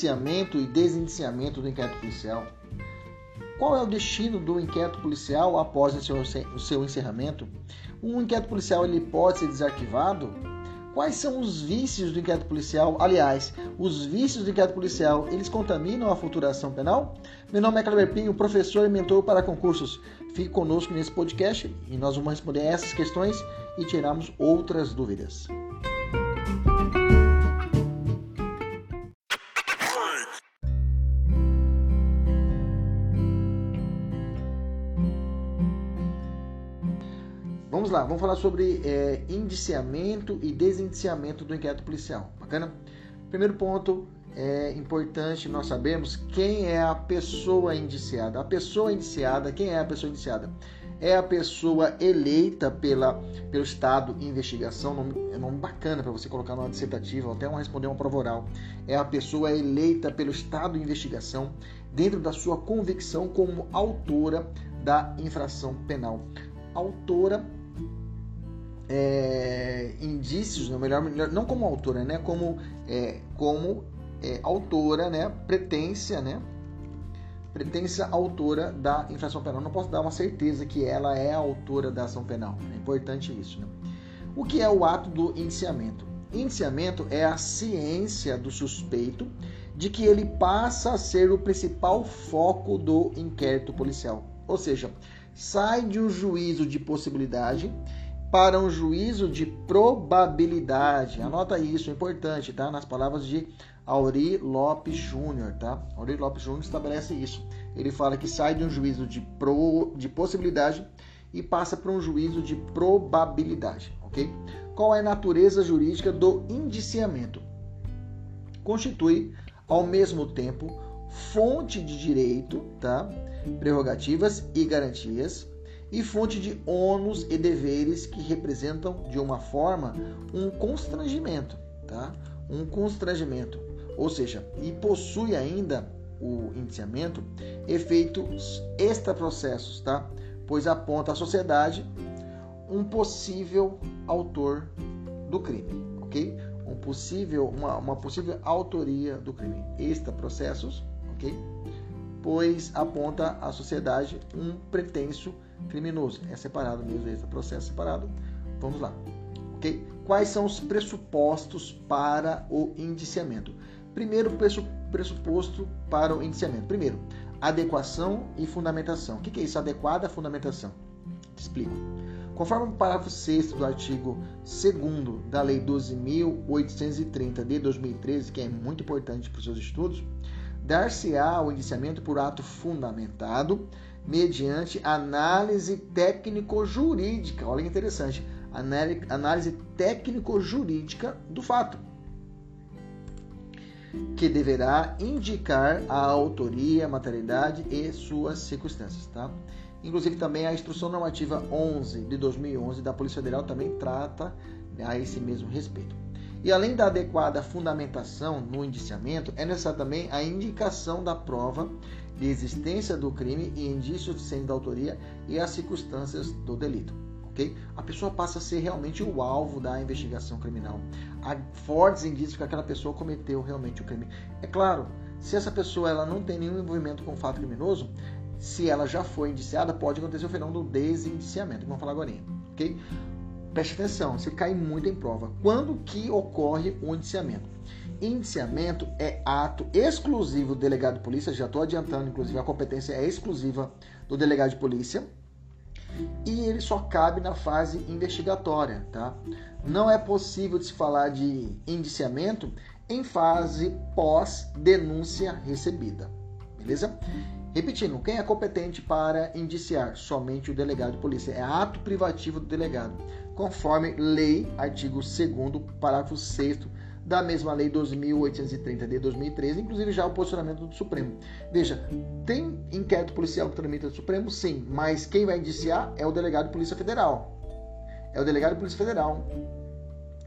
Indiciamento e desindiciamento do inquérito policial? Qual é o destino do inquérito policial após o seu encerramento? Um inquérito policial ele pode ser desarquivado? Quais são os vícios do inquérito policial? Aliás, os vícios do inquérito policial, eles contaminam a futura ação penal? Meu nome é Cleber Pinho, professor e mentor para concursos. Fique conosco nesse podcast e nós vamos responder essas questões e tirarmos outras dúvidas. Vamos lá, vamos falar sobre é, indiciamento e desindiciamento do inquérito policial. Bacana? Primeiro ponto é importante nós sabemos quem é a pessoa indiciada. A pessoa indiciada, quem é a pessoa indiciada? É a pessoa eleita pela, pelo Estado em investigação, nome, é nome bacana para você colocar numa dissertativa, ou até uma responder uma prova oral. É a pessoa eleita pelo Estado em investigação dentro da sua convicção como autora da infração penal. Autora é, indícios, né, melhor, não como autora, né, como, é, como é, autora, né, pretência, né, pretência autora da infração penal. Não posso dar uma certeza que ela é a autora da ação penal. É importante isso. Né? O que é o ato do indiciamento? Indiciamento é a ciência do suspeito de que ele passa a ser o principal foco do inquérito policial. Ou seja, sai de um juízo de possibilidade para um juízo de probabilidade. Anota isso, é importante, tá? Nas palavras de Auri Lopes Júnior, tá? Auri Lopes Júnior estabelece isso. Ele fala que sai de um juízo de, pro, de possibilidade e passa para um juízo de probabilidade, ok? Qual é a natureza jurídica do indiciamento? Constitui, ao mesmo tempo, fonte de direito, tá? Prerrogativas e garantias e fonte de ônus e deveres que representam de uma forma um constrangimento, tá? Um constrangimento, ou seja, e possui ainda o indiciamento efeitos extraprocessos, tá? Pois aponta à sociedade um possível autor do crime, ok? Um possível, uma, uma possível autoria do crime. Extraprocessos, ok? Pois aponta à sociedade um pretenso criminoso. É separado mesmo, esse processo separado. Vamos lá. Ok? Quais são os pressupostos para o indiciamento? Primeiro pressuposto para o indiciamento. Primeiro, adequação e fundamentação. O que é isso? Adequada fundamentação. Te explico. Conforme o parágrafo 6 do artigo 2 da Lei 12.830 de 2013, que é muito importante para os seus estudos, dar-se-á o indiciamento por ato fundamentado mediante análise técnico-jurídica. Olha que interessante. Análise técnico-jurídica do fato, que deverá indicar a autoria, a materialidade e suas circunstâncias, tá? Inclusive também a Instrução Normativa 11 de 2011 da Polícia Federal também trata a esse mesmo respeito. E além da adequada fundamentação no indiciamento, é necessária também a indicação da prova de existência do crime e indícios suficientes da autoria e as circunstâncias do delito. Okay? A pessoa passa a ser realmente o alvo da investigação criminal. Há fortes indícios que aquela pessoa cometeu realmente o crime. É claro, se essa pessoa ela não tem nenhum envolvimento com o fato criminoso, se ela já foi indiciada, pode acontecer o fenômeno do desindiciamento, que vamos falar agora. Okay? preste atenção, você cai muito em prova. Quando que ocorre o indiciamento? Indiciamento é ato exclusivo do delegado de polícia, já estou adiantando, inclusive a competência é exclusiva do delegado de polícia, e ele só cabe na fase investigatória, tá? Não é possível de se falar de indiciamento em fase pós-denúncia recebida, beleza? Repetindo, quem é competente para indiciar? Somente o delegado de polícia. É ato privativo do delegado, conforme lei, artigo 2 parágrafo 6 da mesma lei 2.830 de 2013, inclusive já o posicionamento do Supremo. Veja, tem inquérito policial que tramita do Supremo? Sim, mas quem vai indiciar é o delegado de Polícia Federal. É o delegado de Polícia Federal.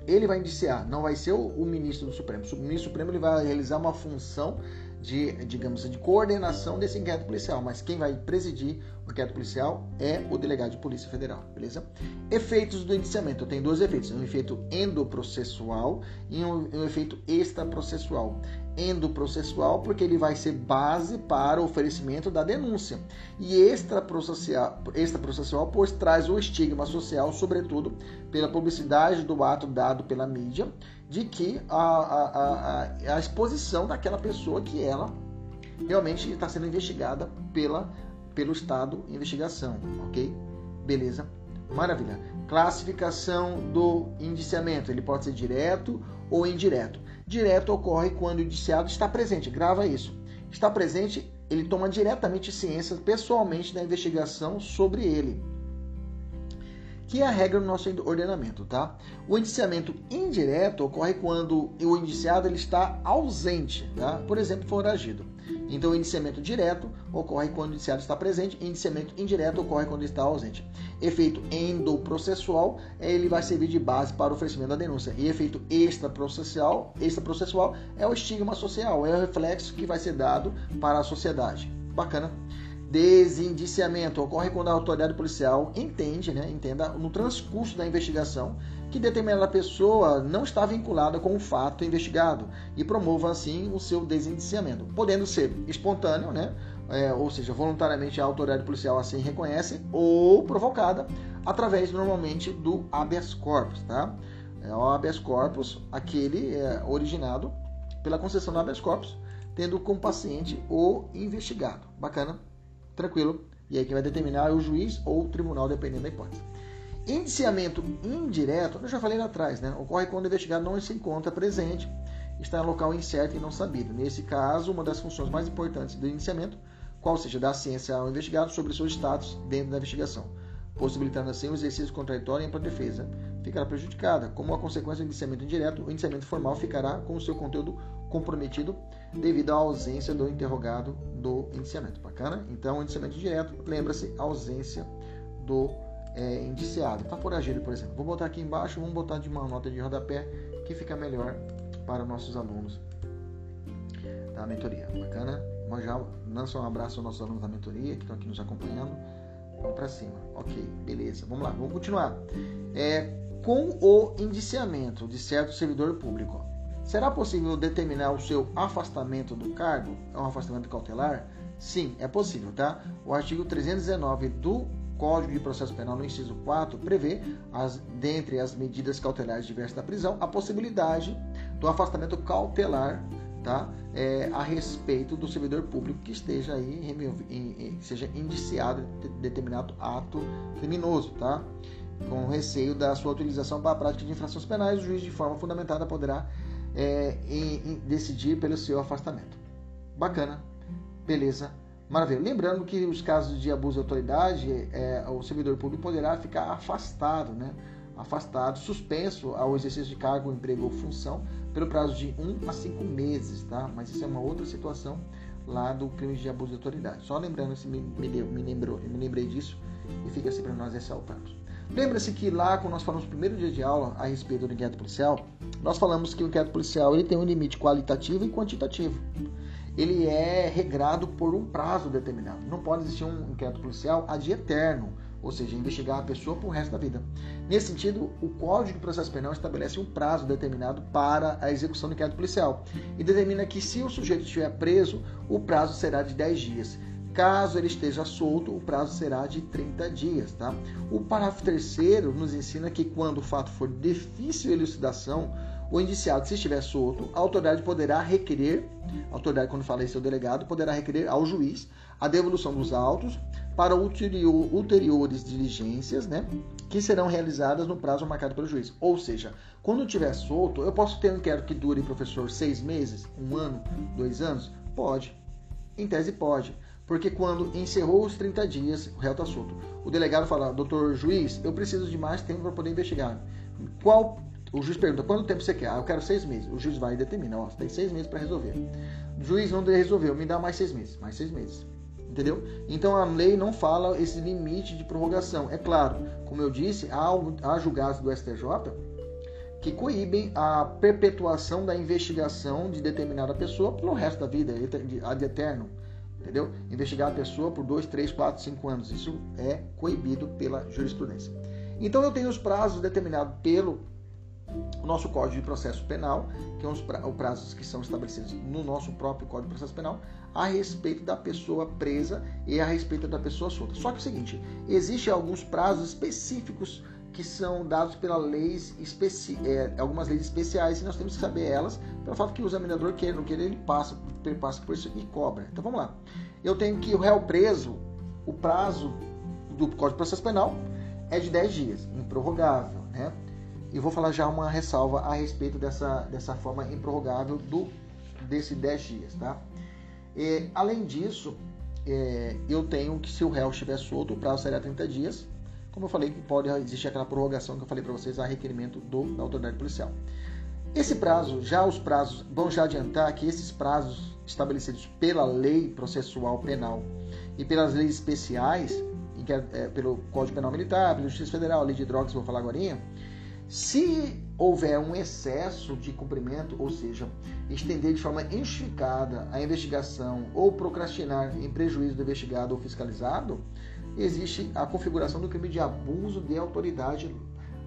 Ele vai indiciar, não vai ser o, o ministro do Supremo. O ministro Supremo ele vai realizar uma função de, digamos, de coordenação desse inquérito policial, mas quem vai presidir o inquérito policial é o delegado de Polícia Federal, beleza? Efeitos do indiciamento. Tem dois efeitos, um efeito endoprocessual e um, um efeito extraprocessual. Endoprocessual porque ele vai ser base para o oferecimento da denúncia. E extraprocessual, extraprocessual pois traz o estigma social, sobretudo pela publicidade do ato dado pela mídia, de que a, a, a, a exposição daquela pessoa que ela realmente está sendo investigada pela, pelo Estado investigação, ok? Beleza? Maravilha. Classificação do indiciamento. Ele pode ser direto ou indireto. Direto ocorre quando o indiciado está presente. Grava isso. Está presente, ele toma diretamente ciência pessoalmente da investigação sobre ele que é a regra do nosso ordenamento, tá? O indiciamento indireto ocorre quando o indiciado ele está ausente, tá? Por exemplo, foragido. Então, o indiciamento direto ocorre quando o indiciado está presente, e indiciamento indireto ocorre quando ele está ausente. Efeito endoprocessual, ele vai servir de base para o oferecimento da denúncia. E efeito extraprocessual, extraprocessual é o estigma social, é o reflexo que vai ser dado para a sociedade. Bacana? Desindiciamento ocorre quando a autoridade policial entende, né, entenda no transcurso da investigação que determinada pessoa não está vinculada com o fato investigado e promova assim o seu desindiciamento, podendo ser espontâneo, né, é, ou seja, voluntariamente a autoridade policial assim reconhece, ou provocada através normalmente do habeas corpus, tá? É o habeas corpus, aquele é, originado pela concessão do habeas corpus, tendo como paciente o investigado. Bacana? Tranquilo. E aí quem vai determinar é o juiz ou o tribunal, dependendo da hipótese. Indiciamento indireto, eu já falei lá atrás, né? Ocorre quando o investigado não se encontra presente, está em local incerto e não sabido. Nesse caso, uma das funções mais importantes do indiciamento, qual seja dar ciência ao investigado sobre seu status dentro da investigação, possibilitando assim o exercício contraditório em a defesa ficará prejudicada. Como a consequência do indiciamento indireto, o indiciamento formal ficará com o seu conteúdo comprometido devido à ausência do interrogado do indiciamento. Bacana? Então, o indiciamento direto, lembra-se, ausência do é, indiciado. Está foragido, por exemplo. Vou botar aqui embaixo, vamos botar de uma nota de rodapé que fica melhor para nossos alunos da mentoria. Bacana? Vamos já lança um abraço aos nossos alunos da mentoria que estão aqui nos acompanhando. Vamos para cima. Ok, beleza. Vamos lá, vamos continuar. É, com o indiciamento de certo servidor público, será possível determinar o seu afastamento do cargo? É um afastamento cautelar? Sim, é possível, tá? O artigo 319 do Código de Processo Penal, no inciso 4, prevê, as, dentre as medidas cautelares diversas da prisão, a possibilidade do afastamento cautelar tá? É, a respeito do servidor público que esteja aí, que seja indiciado de determinado ato criminoso, tá? Com receio da sua utilização para a prática de infrações penais, o juiz, de forma fundamentada, poderá é, em, em decidir pelo seu afastamento. Bacana, beleza, maravilha. Lembrando que os casos de abuso de autoridade, é, o servidor público poderá ficar afastado, né? Afastado, suspenso ao exercício de cargo, emprego ou função pelo prazo de 1 um a 5 meses, tá? Mas isso é uma outra situação lá do crime de abuso de autoridade. Só lembrando, se me, me, me, lembrou, me lembrei disso e fica assim para nós ressaltarmos. Lembra-se que lá, quando nós falamos no primeiro dia de aula a respeito do inquérito policial, nós falamos que o inquérito policial ele tem um limite qualitativo e quantitativo. Ele é regrado por um prazo determinado. Não pode existir um inquérito policial ad eterno, ou seja, investigar a pessoa por resto da vida. Nesse sentido, o Código de Processo Penal estabelece um prazo determinado para a execução do inquérito policial e determina que se o sujeito estiver preso, o prazo será de 10 dias. Caso ele esteja solto, o prazo será de 30 dias, tá? O parágrafo terceiro nos ensina que quando o fato for difícil elucidação, o indiciado, se estiver solto, a autoridade poderá requerer, a autoridade, quando fala isso, é o delegado, poderá requerer ao juiz a devolução dos autos para ulterior, ulteriores diligências, né, que serão realizadas no prazo marcado pelo juiz. Ou seja, quando estiver solto, eu posso ter um inquérito que dure, professor, seis meses, um ano, dois anos? Pode. Em tese, pode. Porque quando encerrou os 30 dias, o réu está solto. O delegado fala, doutor juiz, eu preciso de mais tempo para poder investigar. Qual o juiz pergunta, quanto tempo você quer? Ah, eu quero seis meses. O juiz vai e determina, ó, tem seis meses para resolver. O juiz não resolveu, me dá mais seis meses. Mais seis meses. Entendeu? Então a lei não fala esse limite de prorrogação. É claro, como eu disse, há, há julgados do STJ que coíbem a perpetuação da investigação de determinada pessoa pelo resto da vida, ad eterno. Entendeu? Investigar a pessoa por 2, 3, 4, 5 anos. Isso é coibido pela jurisprudência. Então eu tenho os prazos determinados pelo o nosso Código de Processo Penal, que são os prazos que são estabelecidos no nosso próprio Código de Processo Penal, a respeito da pessoa presa e a respeito da pessoa solta. Só que é o seguinte, existem alguns prazos específicos que são dados pela leis especi é, algumas leis especiais e nós temos que saber elas, pelo fato que o examinador queira não queira, ele passa, ele passa por isso e cobra. Então vamos lá. Eu tenho que o réu preso, o prazo do Código de Processo Penal é de 10 dias, improrrogável, né? E vou falar já uma ressalva a respeito dessa, dessa forma improrrogável do, desse 10 dias, tá? E, além disso, é, eu tenho que se o réu estiver solto, o prazo será 30 dias. Como eu falei, pode existir aquela prorrogação que eu falei para vocês a requerimento do, da autoridade policial. Esse prazo, já os prazos, vamos já adiantar que esses prazos estabelecidos pela lei processual penal e pelas leis especiais, é, pelo Código Penal Militar, pela Justiça Federal, lei de drogas, vou falar agora, se houver um excesso de cumprimento, ou seja, estender de forma injustificada a investigação ou procrastinar em prejuízo do investigado ou fiscalizado, existe a configuração do crime de abuso de autoridade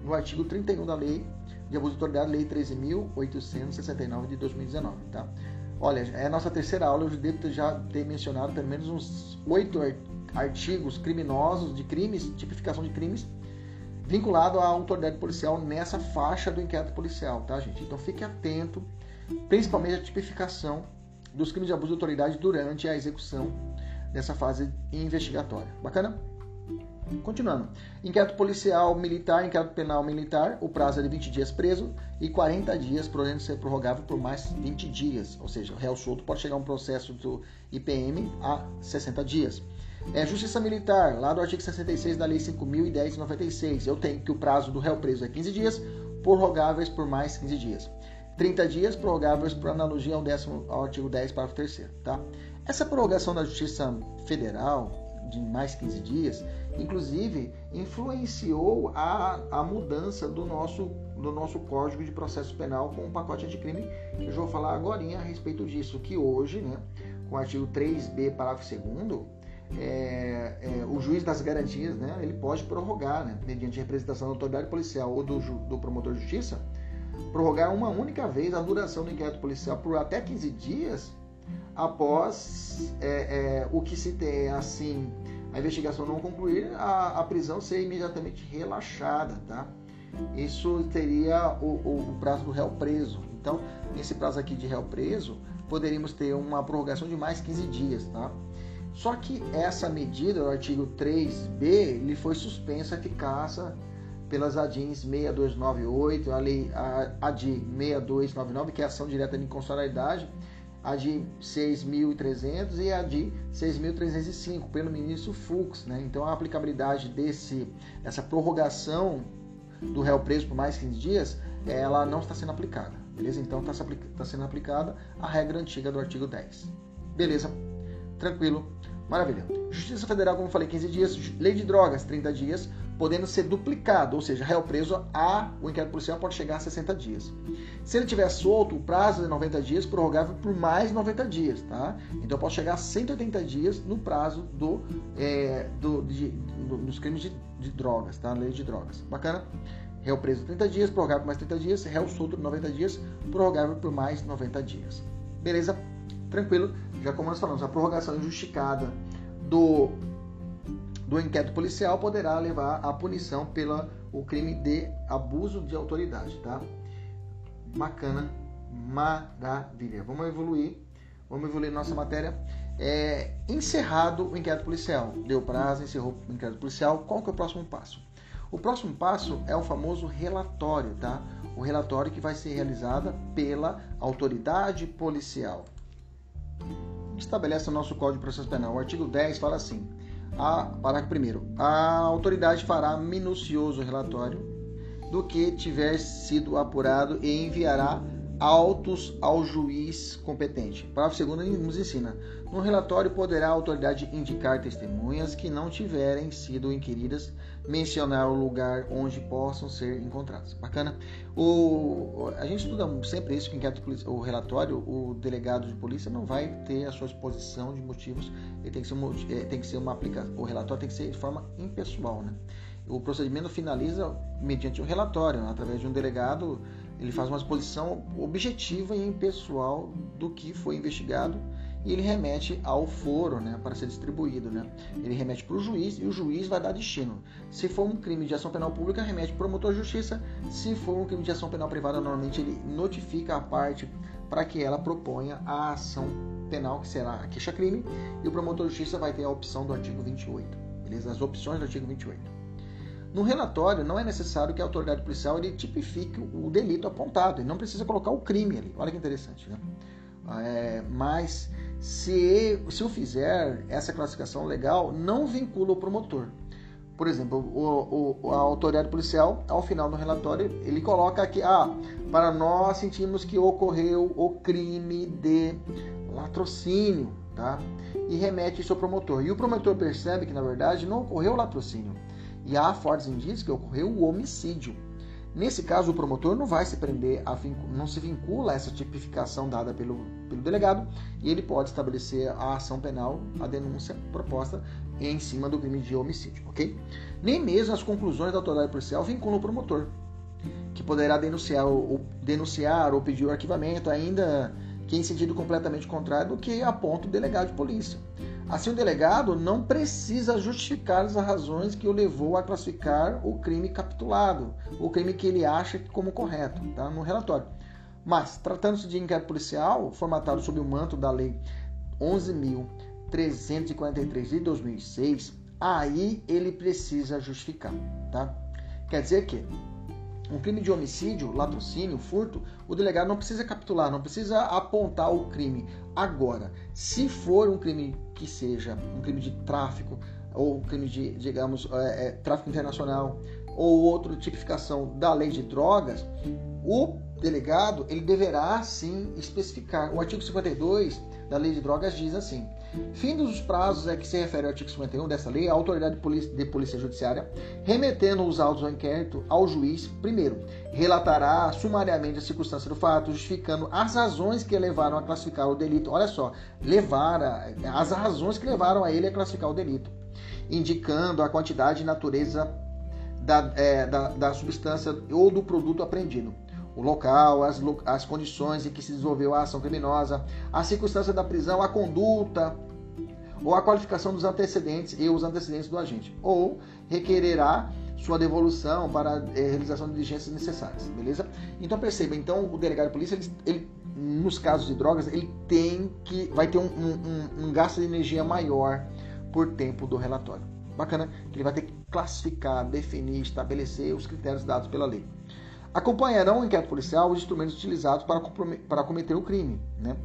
no artigo 31 da Lei de Abuso de Autoridade, Lei 13.869 de 2019. Tá? Olha, é a nossa terceira aula, eu devo já ter mencionado pelo menos uns oito artigos criminosos de crimes, tipificação de crimes vinculado à autoridade policial nessa faixa do inquérito policial, tá, gente? Então fique atento, principalmente à tipificação dos crimes de abuso de autoridade durante a execução dessa fase investigatória. Bacana? Continuando. Inquérito policial militar, inquérito penal militar, o prazo é de 20 dias preso e 40 dias, podendo ser prorrogável por mais 20 dias. Ou seja, o réu solto pode chegar a um processo do IPM a 60 dias. É, justiça Militar, lá do artigo 66 da Lei 5.010 Eu tenho que o prazo do réu preso é 15 dias, prorrogáveis por mais 15 dias. 30 dias, prorrogáveis por analogia ao, décimo, ao artigo 10, parágrafo 3 tá? Essa prorrogação da Justiça Federal, de mais 15 dias, inclusive influenciou a, a mudança do nosso, do nosso Código de Processo Penal com o pacote anticrime, que eu já vou falar agora a respeito disso, que hoje, né, com o artigo 3b, parágrafo 2 é, é, o juiz das garantias, né, ele pode prorrogar, né, mediante representação da autoridade policial ou do, do, promotor de justiça, prorrogar uma única vez a duração do inquérito policial por até 15 dias após é, é, o que se tem assim a investigação não concluir, a, a, prisão ser imediatamente relaxada, tá? Isso teria o, o, o prazo do réu preso. Então, nesse prazo aqui de réu preso, poderíamos ter uma prorrogação de mais 15 dias, tá? Só que essa medida, o artigo 3b, ele foi suspensa a eficácia pelas ADINs 6298, a lei a, ADI 6299, que é ação direta de inconstitucionalidade, a de 6.300 e a de 6.305 pelo ministro Fux, né? Então a aplicabilidade desse essa prorrogação do réu preso por mais 15 dias, ela não está sendo aplicada, beleza? Então está tá sendo aplicada a regra antiga do artigo 10. Beleza? Tranquilo? Maravilha. Justiça Federal, como eu falei, 15 dias. Lei de drogas, 30 dias, podendo ser duplicado, ou seja, réu preso a o inquérito policial pode chegar a 60 dias. Se ele tiver solto, o prazo de 90 dias prorrogável por mais 90 dias, tá? Então pode chegar a 180 dias no prazo do, é, do, de, do dos crimes de, de, drogas, tá? Lei de drogas. Bacana? Réu preso 30 dias, prorrogável por mais 30 dias, réu solto 90 dias, prorrogável por mais 90 dias. Beleza? Tranquilo? Já como nós falamos, a prorrogação injustificada do, do inquérito policial poderá levar à punição pelo o crime de abuso de autoridade, tá? Bacana, maravilha. Vamos evoluir, vamos evoluir nossa matéria. É, encerrado o inquérito policial, deu prazo, encerrou o inquérito policial. Qual que é o próximo passo? O próximo passo é o famoso relatório, tá? O relatório que vai ser realizado pela autoridade policial. Estabelece o nosso Código de Processo Penal. O artigo 10 fala assim: a, parágrafo 1. A autoridade fará minucioso relatório do que tiver sido apurado e enviará autos ao juiz competente. Parágrafo 2 nos ensina: no relatório poderá a autoridade indicar testemunhas que não tiverem sido inquiridas, mencionar o lugar onde possam ser encontradas. Bacana? O, a gente estuda sempre isso, que o relatório, o delegado de polícia não vai ter a sua exposição de motivos, ele tem que ser, é, tem que ser uma aplicação, o relatório tem que ser de forma impessoal, né? O procedimento finaliza mediante um relatório, através de um delegado, ele faz uma exposição objetiva e impessoal do que foi investigado e ele remete ao foro né, para ser distribuído. Né? Ele remete para o juiz e o juiz vai dar destino. Se for um crime de ação penal pública, remete para o promotor de justiça. Se for um crime de ação penal privada, normalmente ele notifica a parte para que ela proponha a ação penal, que será a queixa-crime, e o promotor de justiça vai ter a opção do artigo 28. Beleza? As opções do artigo 28. No relatório, não é necessário que a autoridade policial ele tipifique o delito apontado, ele não precisa colocar o crime ali. Olha que interessante, né? É, mas se, se eu fizer essa classificação legal, não vincula o promotor. Por exemplo, o, o, a autoridade policial, ao final do relatório, ele coloca aqui: ah, para nós sentimos que ocorreu o crime de latrocínio, tá? E remete isso ao promotor. E o promotor percebe que, na verdade, não ocorreu o latrocínio. E há fortes indícios que ocorreu o homicídio. Nesse caso, o promotor não vai se prender, a, não se vincula a essa tipificação dada pelo, pelo delegado e ele pode estabelecer a ação penal, a denúncia proposta em cima do crime de homicídio, ok? Nem mesmo as conclusões da autoridade policial vinculam o promotor, que poderá denunciar ou, denunciar ou pedir o arquivamento, ainda que em sentido completamente contrário do que aponta o delegado de polícia. Assim, o delegado não precisa justificar as razões que o levou a classificar o crime capitulado, o crime que ele acha como correto, tá? no relatório. Mas, tratando-se de inquérito policial, formatado sob o manto da Lei 11.343 de 2006, aí ele precisa justificar. Tá? Quer dizer que um crime de homicídio, latrocínio, furto, o delegado não precisa capitular, não precisa apontar o crime. Agora, se for um crime que seja um crime de tráfico, ou um crime de, digamos, é, é, tráfico internacional, ou outra tipificação da lei de drogas, o delegado ele deverá sim especificar. O artigo 52 da lei de drogas diz assim: Findos os prazos a que se refere ao artigo 51 dessa lei, a autoridade de polícia, judiciária, remetendo os autos ao inquérito ao juiz, primeiro, relatará sumariamente a circunstância do fato, justificando as razões que levaram a classificar o delito. Olha só, levar as razões que levaram a ele a classificar o delito, indicando a quantidade e natureza da, é, da, da substância ou do produto apreendido o local, as, as condições em que se desenvolveu a ação criminosa, a circunstância da prisão, a conduta ou a qualificação dos antecedentes e os antecedentes do agente, ou requererá sua devolução para a eh, realização de diligências necessárias, beleza? Então perceba, então o delegado de polícia, ele, ele, nos casos de drogas, ele tem que vai ter um, um, um gasto de energia maior por tempo do relatório. Bacana, ele vai ter que classificar, definir, estabelecer os critérios dados pela lei acompanharão o inquérito policial os instrumentos utilizados para, para cometer o crime, né?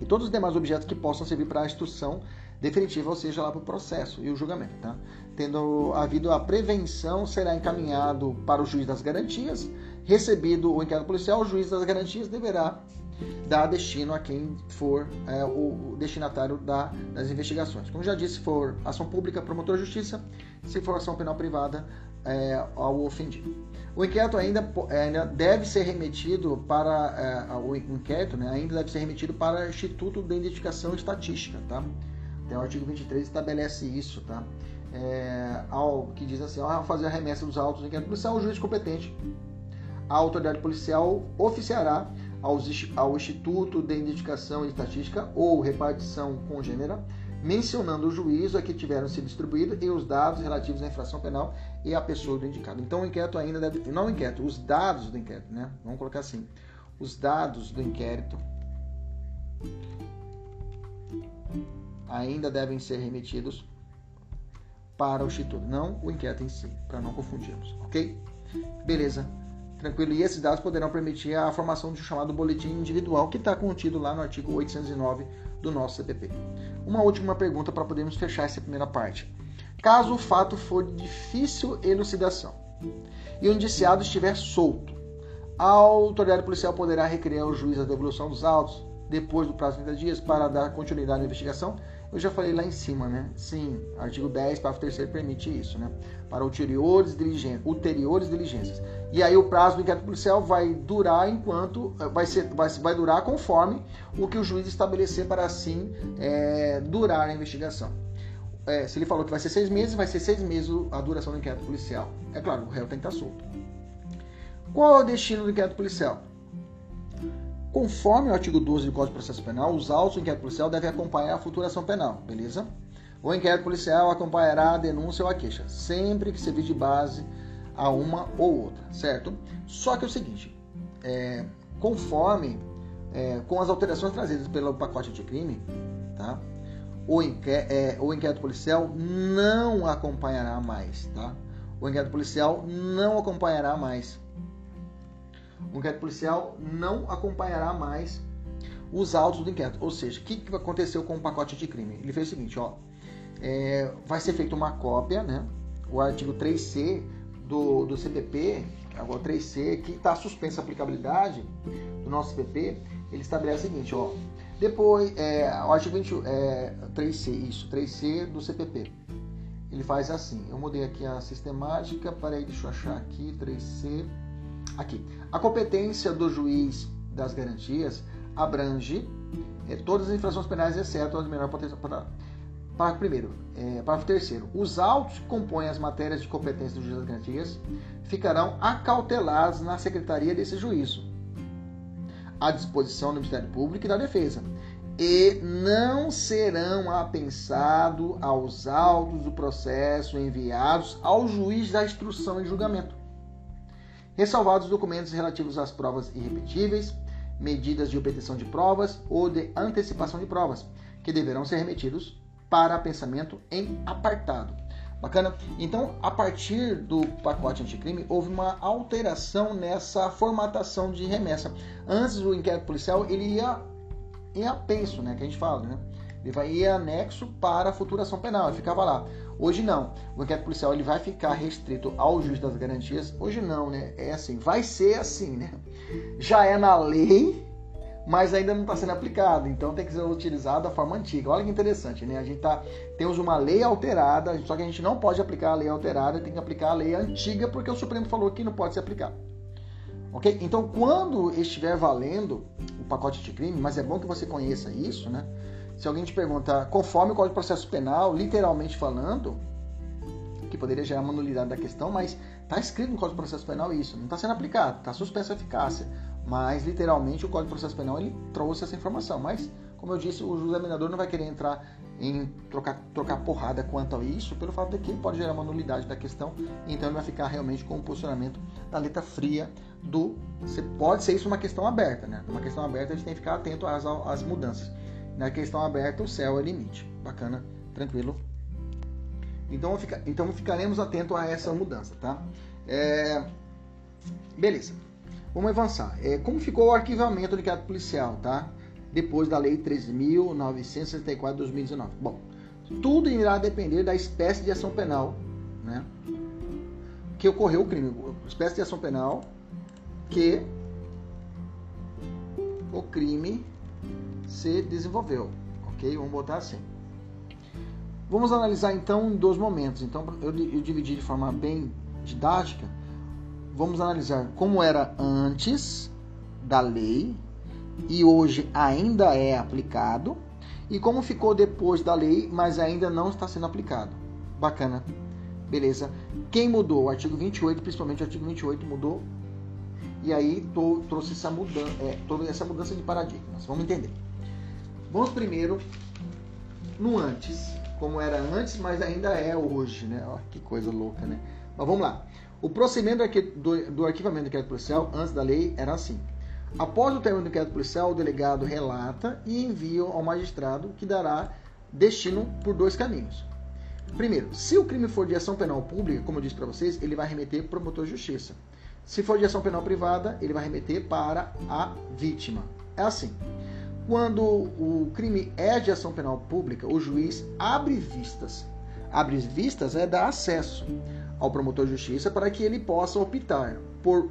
E todos os demais objetos que possam servir para a instrução definitiva, ou seja, lá para o processo e o julgamento, tá? Tendo havido a prevenção, será encaminhado para o juiz das garantias. Recebido o inquérito policial, o juiz das garantias deverá dar destino a quem for é, o destinatário da, das investigações. Como já disse, se for ação pública, promotor de justiça, se for ação penal privada, é, ao ofendido. O inquérito ainda, ainda deve ser remetido para é, o inquérito, né, ainda deve ser remetido para o Instituto de Identificação Estatística, tá? O artigo 23 estabelece isso, tá? É, ao que diz assim, ao fazer a remessa dos autos do inquérito policial, o juiz competente, a autoridade policial oficiará aos, ao Instituto de Identificação Estatística ou repartição congênera mencionando o juízo a que tiveram sido distribuídos e os dados relativos à infração penal e à pessoa do indicado. Então o inquérito ainda deve. Não o inquérito, os dados do inquérito, né? Vamos colocar assim. Os dados do inquérito ainda devem ser remetidos para o Instituto, não o inquérito em si, para não confundirmos, ok? Beleza, tranquilo. E esses dados poderão permitir a formação um chamado boletim individual que está contido lá no artigo 809 do nosso CPP. Uma última pergunta para podermos fechar essa primeira parte. Caso o fato for de difícil elucidação e o indiciado estiver solto, a autoridade policial poderá requerer ao juiz a devolução dos autos depois do prazo de 30 dias para dar continuidade à investigação eu já falei lá em cima, né? Sim, artigo 10, parágrafo 3 permite isso, né? Para ulteriores ulteriores diligências. E aí o prazo do inquérito policial vai durar enquanto eh, vai ser vai, vai durar conforme o que o juiz estabelecer para assim é, durar a investigação. É, se ele falou que vai ser seis meses, vai ser seis meses a duração do inquérito policial. É claro, o réu tem que estar solto. Qual é o destino do inquérito policial? Conforme o artigo 12 do Código de Processo Penal, os autos do inquérito policial devem acompanhar a futura ação penal, beleza? O inquérito policial acompanhará a denúncia ou a queixa, sempre que servir de base a uma ou outra, certo? Só que é o seguinte, é, conforme é, com as alterações trazidas pelo pacote de crime, tá? O, é, o inquérito policial não acompanhará mais, tá? O inquérito policial não acompanhará mais o inquérito policial não acompanhará mais os autos do inquérito. Ou seja, o que aconteceu com o pacote de crime? Ele fez o seguinte, ó, é, vai ser feita uma cópia, né? O artigo 3C do, do CPP, agora 3C, que está suspensa a aplicabilidade do nosso CPP, ele estabelece o seguinte, ó, depois, é, o artigo 20, é, 3C, isso, 3C do CPP, ele faz assim, eu mudei aqui a sistemática, peraí, deixa eu achar aqui, 3C, Aqui, a competência do juiz das garantias abrange é, todas as infrações penais, exceto as de menor potência. Parágrafo primeiro, é, parágrafo terceiro. Os autos que compõem as matérias de competência do juiz das garantias ficarão acautelados na secretaria desse juízo, à disposição do Ministério Público e da Defesa, e não serão apensados aos autos do processo enviados ao juiz da instrução e julgamento ressalvados documentos relativos às provas irrepetíveis, medidas de obtenção de provas ou de antecipação de provas, que deverão ser remetidos para pensamento em apartado. Bacana? Então, a partir do pacote anticrime, houve uma alteração nessa formatação de remessa. Antes, o inquérito policial ele ia em apenso, né, que a gente fala, né? Ele vai ir anexo para a futura ação penal, ele ficava lá. Hoje não. O inquérito policial ele vai ficar restrito ao juiz das garantias. Hoje não, né? É assim, vai ser assim, né? Já é na lei, mas ainda não está sendo aplicado. Então tem que ser utilizado da forma antiga. Olha que interessante, né? A gente tá temos uma lei alterada, só que a gente não pode aplicar a lei alterada, tem que aplicar a lei antiga porque o Supremo falou que não pode ser aplicado. Ok? Então, quando estiver valendo o pacote de crime, mas é bom que você conheça isso, né? Se alguém te perguntar, conforme o Código de Processo Penal, literalmente falando, que poderia gerar uma nulidade da questão, mas está escrito no Código de Processo Penal isso, não está sendo aplicado, está suspensa a eficácia. Mas, literalmente, o Código de Processo Penal ele trouxe essa informação. Mas, como eu disse, o examinador não vai querer entrar em trocar, trocar porrada quanto a isso, pelo fato de que pode gerar uma nulidade da questão, então ele vai ficar realmente com o posicionamento da letra fria do. Pode ser isso uma questão aberta, né? Uma questão aberta a gente tem que ficar atento às, às mudanças. Na questão aberta, o céu é limite. Bacana, tranquilo. Então, fica, então ficaremos atentos a essa mudança, tá? É, beleza. Vamos avançar. É, como ficou o arquivamento do inquérito policial, tá? Depois da Lei 13.964 de 2019. Bom, tudo irá depender da espécie de ação penal, né? Que ocorreu o crime. Espécie de ação penal que o crime se desenvolveu, ok? Vamos botar assim. Vamos analisar então dois momentos. Então eu, eu dividi de forma bem didática. Vamos analisar como era antes da lei e hoje ainda é aplicado e como ficou depois da lei, mas ainda não está sendo aplicado. Bacana. Beleza. Quem mudou? O artigo 28, principalmente o artigo 28 mudou. E aí trouxe essa mudança, é, essa mudança de paradigmas. Vamos entender. Vamos primeiro no antes, como era antes, mas ainda é hoje, né? Ó, que coisa louca, né? Mas vamos lá. O procedimento do, arquivamento do inquérito policial antes da lei era assim. Após o término do inquérito policial, o delegado relata e envia ao magistrado que dará destino por dois caminhos. Primeiro, se o crime for de ação penal pública, como eu disse para vocês, ele vai remeter para o promotor de justiça. Se for de ação penal privada, ele vai remeter para a vítima. É assim. Quando o crime é de ação penal pública, o juiz abre vistas. Abre vistas é dar acesso ao promotor de justiça para que ele possa optar por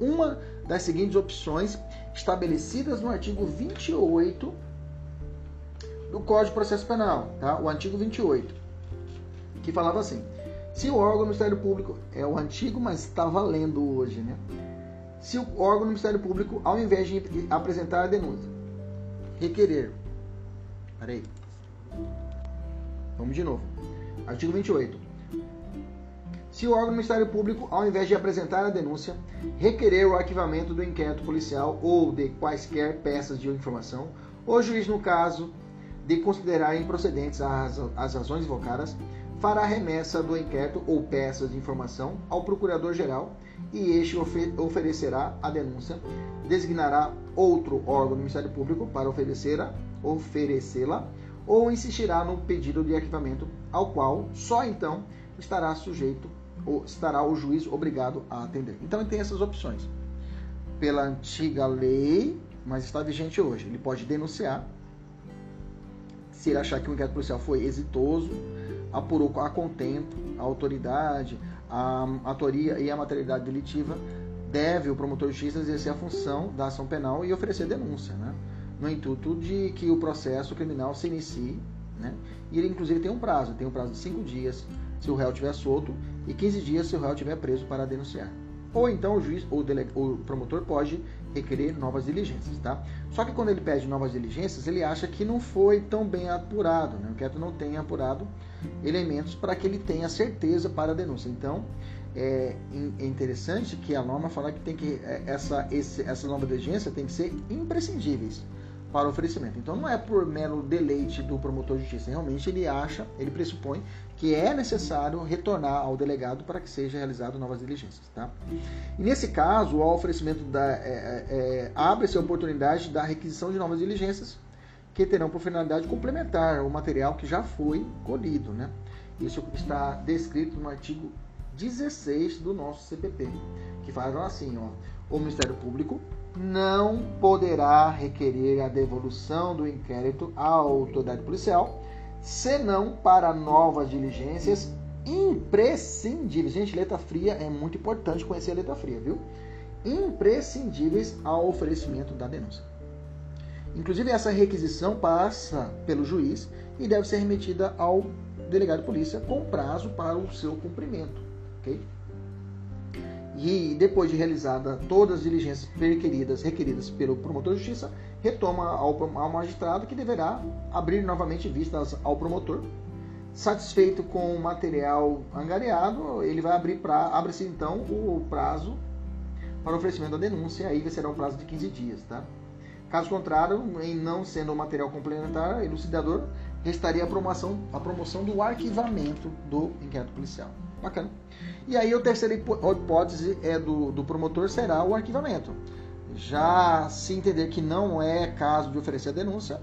uma das seguintes opções estabelecidas no artigo 28 do Código de Processo Penal, tá? O antigo 28, que falava assim: se o órgão do Ministério Público é o antigo, mas está valendo hoje, né? Se o órgão do Ministério Público, ao invés de apresentar a denúncia, requerer. Peraí. Vamos de novo. Artigo 28. Se o órgão do Ministério Público, ao invés de apresentar a denúncia, requerer o arquivamento do inquérito policial ou de quaisquer peças de informação, o juiz, no caso de considerar improcedentes as, as razões invocadas, fará remessa do inquérito ou peças de informação ao Procurador-Geral e este oferecerá a denúncia, designará outro órgão do Ministério Público para oferecê-la, oferecê-la ou insistirá no pedido de arquivamento, ao qual só então estará sujeito estará o juiz obrigado a atender. Então ele tem essas opções. Pela antiga lei, mas está vigente hoje. Ele pode denunciar se ele achar que o inquérito policial foi exitoso, apurou a contento a autoridade, a autoria e a materialidade delitiva, deve o promotor de justiça exercer a função da ação penal e oferecer denúncia, né? no intuito de que o processo criminal se inicie. Né? E ele, inclusive, tem um prazo, tem um prazo de cinco dias se o réu estiver solto e 15 dias se o réu estiver preso para denunciar. Ou então o juiz ou o promotor pode requerer novas diligências, tá? Só que quando ele pede novas diligências, ele acha que não foi tão bem apurado, né? O inquérito não tem apurado elementos para que ele tenha certeza para a denúncia. Então, é, é interessante que a norma fala que tem que é, essa esse, essa nova diligência tem que ser imprescindíveis para o oferecimento. Então não é por mero deleite do promotor de justiça, realmente ele acha, ele pressupõe que é necessário retornar ao delegado para que seja realizado novas diligências. Tá? E nesse caso, o oferecimento da, é, é, é, abre-se a oportunidade da requisição de novas diligências que terão por finalidade complementar o material que já foi colhido. Né? Isso está descrito no artigo 16 do nosso CPP, que fala assim, ó, o Ministério Público não poderá requerer a devolução do inquérito à autoridade policial, senão para novas diligências imprescindíveis. Gente, letra fria é muito importante conhecer a letra fria, viu? Imprescindíveis ao oferecimento da denúncia. Inclusive, essa requisição passa pelo juiz e deve ser remetida ao delegado de polícia com prazo para o seu cumprimento, ok? e depois de realizada todas as diligências requeridas, requeridas pelo promotor de justiça, retoma ao, ao magistrado que deverá abrir novamente vistas ao promotor. Satisfeito com o material angariado, ele vai abrir para abre-se então o prazo para oferecimento da denúncia, aí será um prazo de 15 dias, tá? Caso contrário, em não sendo um material complementar, elucidador, restaria a promoção, a promoção do arquivamento do inquérito policial. Bacana. E aí a terceira hipótese é do, do promotor será o arquivamento. Já se entender que não é caso de oferecer a denúncia,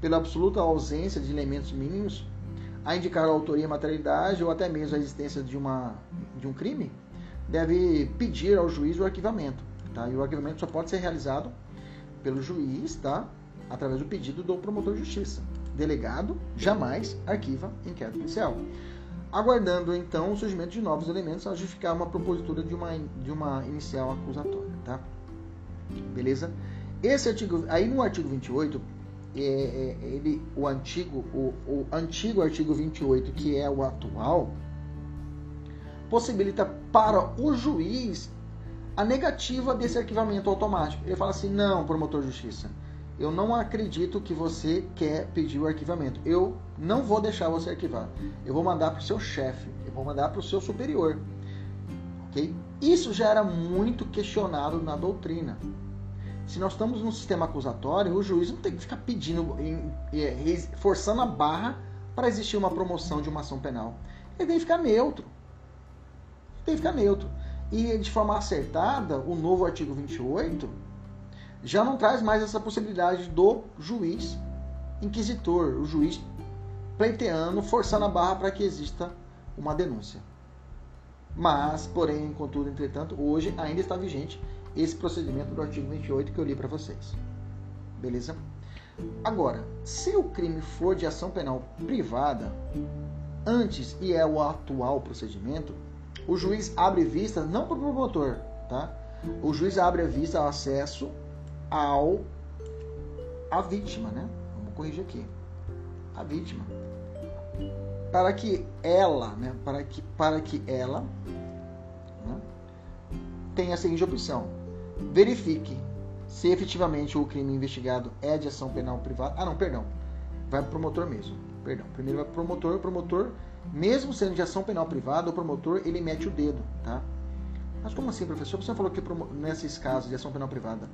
pela absoluta ausência de elementos mínimos a indicar a autoria e materialidade ou até mesmo a existência de, uma, de um crime, deve pedir ao juiz o arquivamento. Tá? E o arquivamento só pode ser realizado pelo juiz, tá? através do pedido do promotor de justiça. Delegado jamais arquiva inquérito policial aguardando então o surgimento de novos elementos a justificar uma propositura de uma, de uma inicial acusatória, tá? Beleza? Esse artigo, aí no artigo 28, é, é, ele, o antigo, o, o antigo artigo 28, que é o atual, possibilita para o juiz a negativa desse arquivamento automático. Ele fala assim: não, promotor de justiça, eu não acredito que você quer pedir o arquivamento. Eu não vou deixar você arquivar. Eu vou mandar para o seu chefe, eu vou mandar para o seu superior. Ok? Isso já era muito questionado na doutrina. Se nós estamos num sistema acusatório, o juiz não tem que ficar pedindo, forçando a barra para existir uma promoção de uma ação penal. Ele tem que ficar neutro. Ele tem que ficar neutro. E de forma acertada, o novo artigo 28 já não traz mais essa possibilidade do juiz inquisitor, o juiz pleiteando, forçando a barra para que exista uma denúncia. Mas, porém, contudo, entretanto, hoje ainda está vigente esse procedimento do artigo 28 que eu li para vocês. Beleza? Agora, se o crime for de ação penal privada, antes e é o atual procedimento, o juiz abre vista não para o promotor, tá? O juiz abre a vista ao acesso ao a vítima, né? Vamos corrigir aqui. A vítima. Para que ela, né? Para que para que ela né? tenha a seguinte opção: verifique se efetivamente o crime investigado é de ação penal privada. Ah, não, perdão. Vai para o promotor mesmo. Perdão. Primeiro vai para o promotor. O promotor, mesmo sendo de ação penal privada, o promotor ele mete o dedo, tá? Mas como assim, professor? Você falou que nesses casos de ação penal privada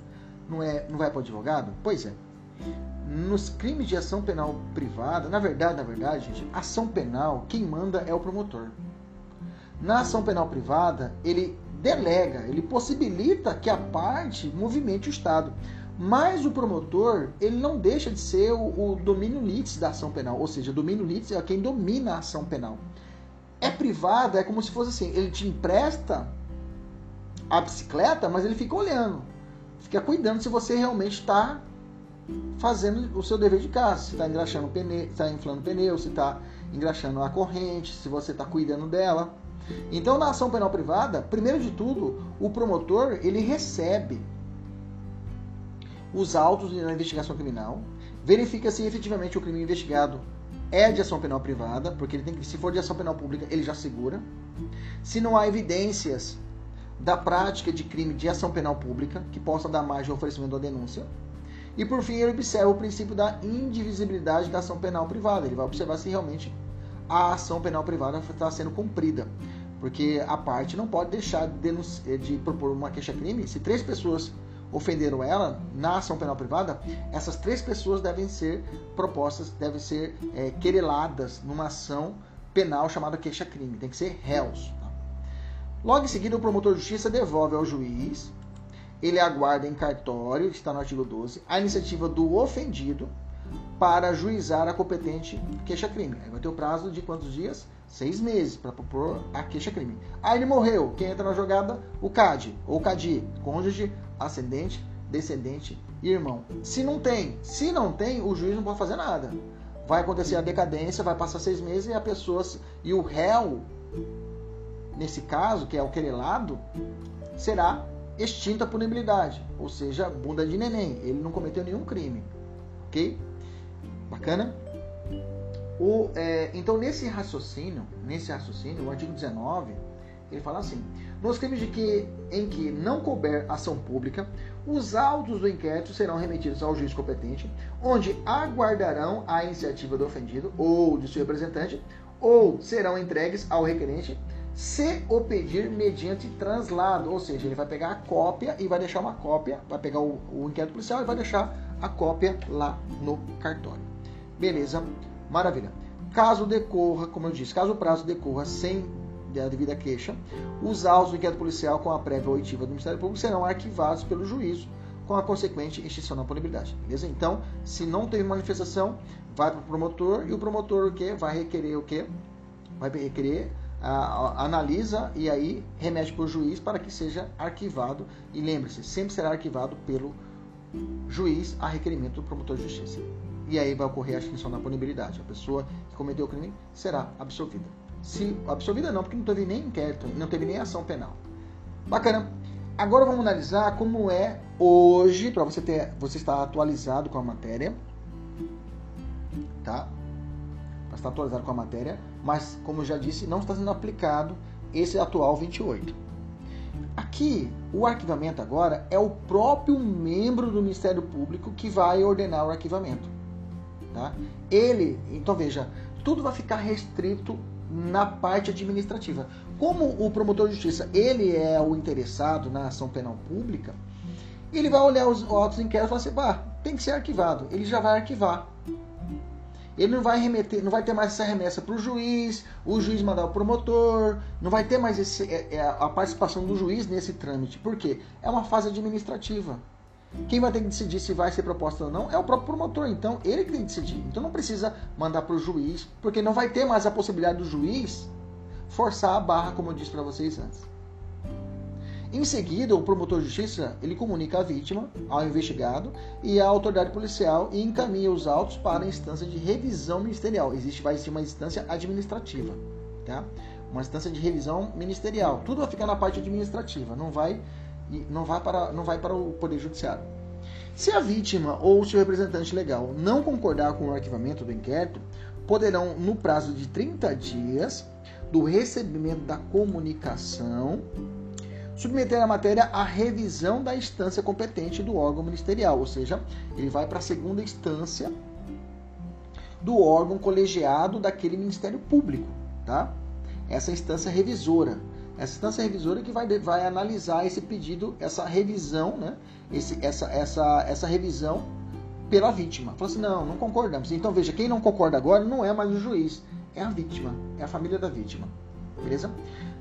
não, é, não vai para o advogado? Pois é. Nos crimes de ação penal privada, na verdade, na verdade, gente, ação penal, quem manda é o promotor. Na ação penal privada, ele delega, ele possibilita que a parte movimente o Estado. Mas o promotor, ele não deixa de ser o, o domínio litis da ação penal, ou seja, o domínio litis é quem domina a ação penal. É privada, é como se fosse assim, ele te empresta a bicicleta, mas ele fica olhando, fica cuidando se você realmente está fazendo o seu dever de casa, se está engraxando pneu, está inflando pneu, se está engraxando a corrente, se você está cuidando dela. Então, na ação penal privada, primeiro de tudo, o promotor ele recebe os autos na investigação criminal, verifica se efetivamente o crime investigado é de ação penal privada, porque ele tem que, se for de ação penal pública, ele já segura. Se não há evidências da prática de crime de ação penal pública que possa dar margem ao oferecimento da denúncia. E por fim, ele observa o princípio da indivisibilidade da ação penal privada. Ele vai observar se realmente a ação penal privada está sendo cumprida. Porque a parte não pode deixar de, de propor uma queixa-crime se três pessoas ofenderam ela na ação penal privada, essas três pessoas devem ser propostas, devem ser é, quereladas numa ação penal chamada queixa-crime. Tem que ser réus. Tá? Logo em seguida, o promotor de justiça devolve ao juiz, ele aguarda em cartório, está no artigo 12, a iniciativa do ofendido para juizar a competente queixa-crime. Vai ter o prazo de quantos dias? Seis meses para propor a queixa-crime. Aí ele morreu. Quem entra na jogada? O CAD, ou CADI, cônjuge, ascendente, descendente e irmão. Se não tem, se não tem, o juiz não pode fazer nada. Vai acontecer a decadência, vai passar seis meses e a pessoa e o réu, nesse caso, que é o querelado, será extinta a punibilidade, ou seja, bunda de neném. Ele não cometeu nenhum crime, ok? Bacana? O, é, então, nesse raciocínio, nesse raciocínio, o artigo 19, ele fala assim: nos crimes de que, em que não couber ação pública, os autos do inquérito serão remetidos ao juiz competente, onde aguardarão a iniciativa do ofendido ou de seu representante, ou serão entregues ao requerente se o pedir mediante translado, ou seja, ele vai pegar a cópia e vai deixar uma cópia, vai pegar o, o inquérito policial e vai deixar a cópia lá no cartório. Beleza, maravilha. Caso decorra, como eu disse, caso o prazo decorra sem a devida queixa, os autos do inquérito policial com a prévia oitiva do Ministério Público serão arquivados pelo juízo com a consequente extinção da punibilidade. Beleza? Então, se não teve manifestação, vai para o promotor e o promotor o quê? Vai requerer o quê? Vai requerer, a, a, analisa e aí remete para o juiz para que seja arquivado. E lembre-se, sempre será arquivado pelo juiz a requerimento do promotor de justiça e aí vai ocorrer a extinção da punibilidade. A pessoa que cometeu o crime será absolvida. Se absolvida não, porque não teve nem inquérito, não teve nem ação penal. Bacana. Agora vamos analisar como é hoje, para você ter, você estar atualizado com a matéria, tá? Estar atualizado com a matéria, mas como já disse, não está sendo aplicado esse atual 28. Aqui, o arquivamento agora é o próprio membro do Ministério Público que vai ordenar o arquivamento. Tá? Ele, então veja, tudo vai ficar restrito na parte administrativa. Como o promotor de justiça ele é o interessado na ação penal pública, Ele vai olhar os autos inquéritos e falar assim, bah, tem que ser arquivado. Ele já vai arquivar. Ele não vai remeter, não vai ter mais essa remessa para o juiz, o juiz mandar o promotor, não vai ter mais esse, é, é, a participação do juiz nesse trâmite. Por quê? É uma fase administrativa. Quem vai ter que decidir se vai ser proposta ou não é o próprio promotor. Então, ele que tem que decidir. Então, não precisa mandar para o juiz, porque não vai ter mais a possibilidade do juiz forçar a barra, como eu disse para vocês antes. Em seguida, o promotor de justiça ele comunica a vítima ao investigado e à autoridade policial e encaminha os autos para a instância de revisão ministerial. Existe vai existir uma instância administrativa, tá? Uma instância de revisão ministerial. Tudo vai ficar na parte administrativa, não vai não vai para não vai para o poder judiciário. Se a vítima ou seu representante legal não concordar com o arquivamento do inquérito, poderão, no prazo de 30 dias do recebimento da comunicação, submeter a matéria à revisão da instância competente do órgão ministerial, ou seja, ele vai para a segunda instância do órgão colegiado daquele Ministério Público, tá? Essa instância revisora. Essa instância revisora que vai, vai analisar esse pedido, essa revisão, né? Esse, essa, essa, essa revisão pela vítima. Fala assim, não, não concordamos. Então veja, quem não concorda agora não é mais o juiz, é a vítima, é a família da vítima. Beleza?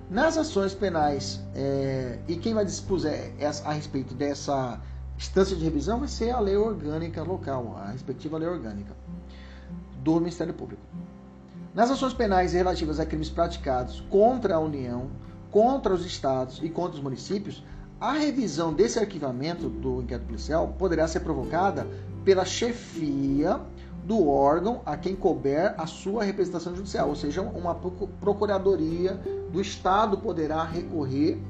Nas ações penais, é, e quem vai dispuser a respeito dessa instância de revisão vai ser a lei orgânica local, a respectiva lei orgânica do Ministério Público. Nas ações penais relativas a crimes praticados contra a União, contra os estados e contra os municípios, a revisão desse arquivamento do inquérito policial poderá ser provocada pela chefia do órgão a quem couber a sua representação judicial, ou seja, uma procuradoria do Estado poderá recorrer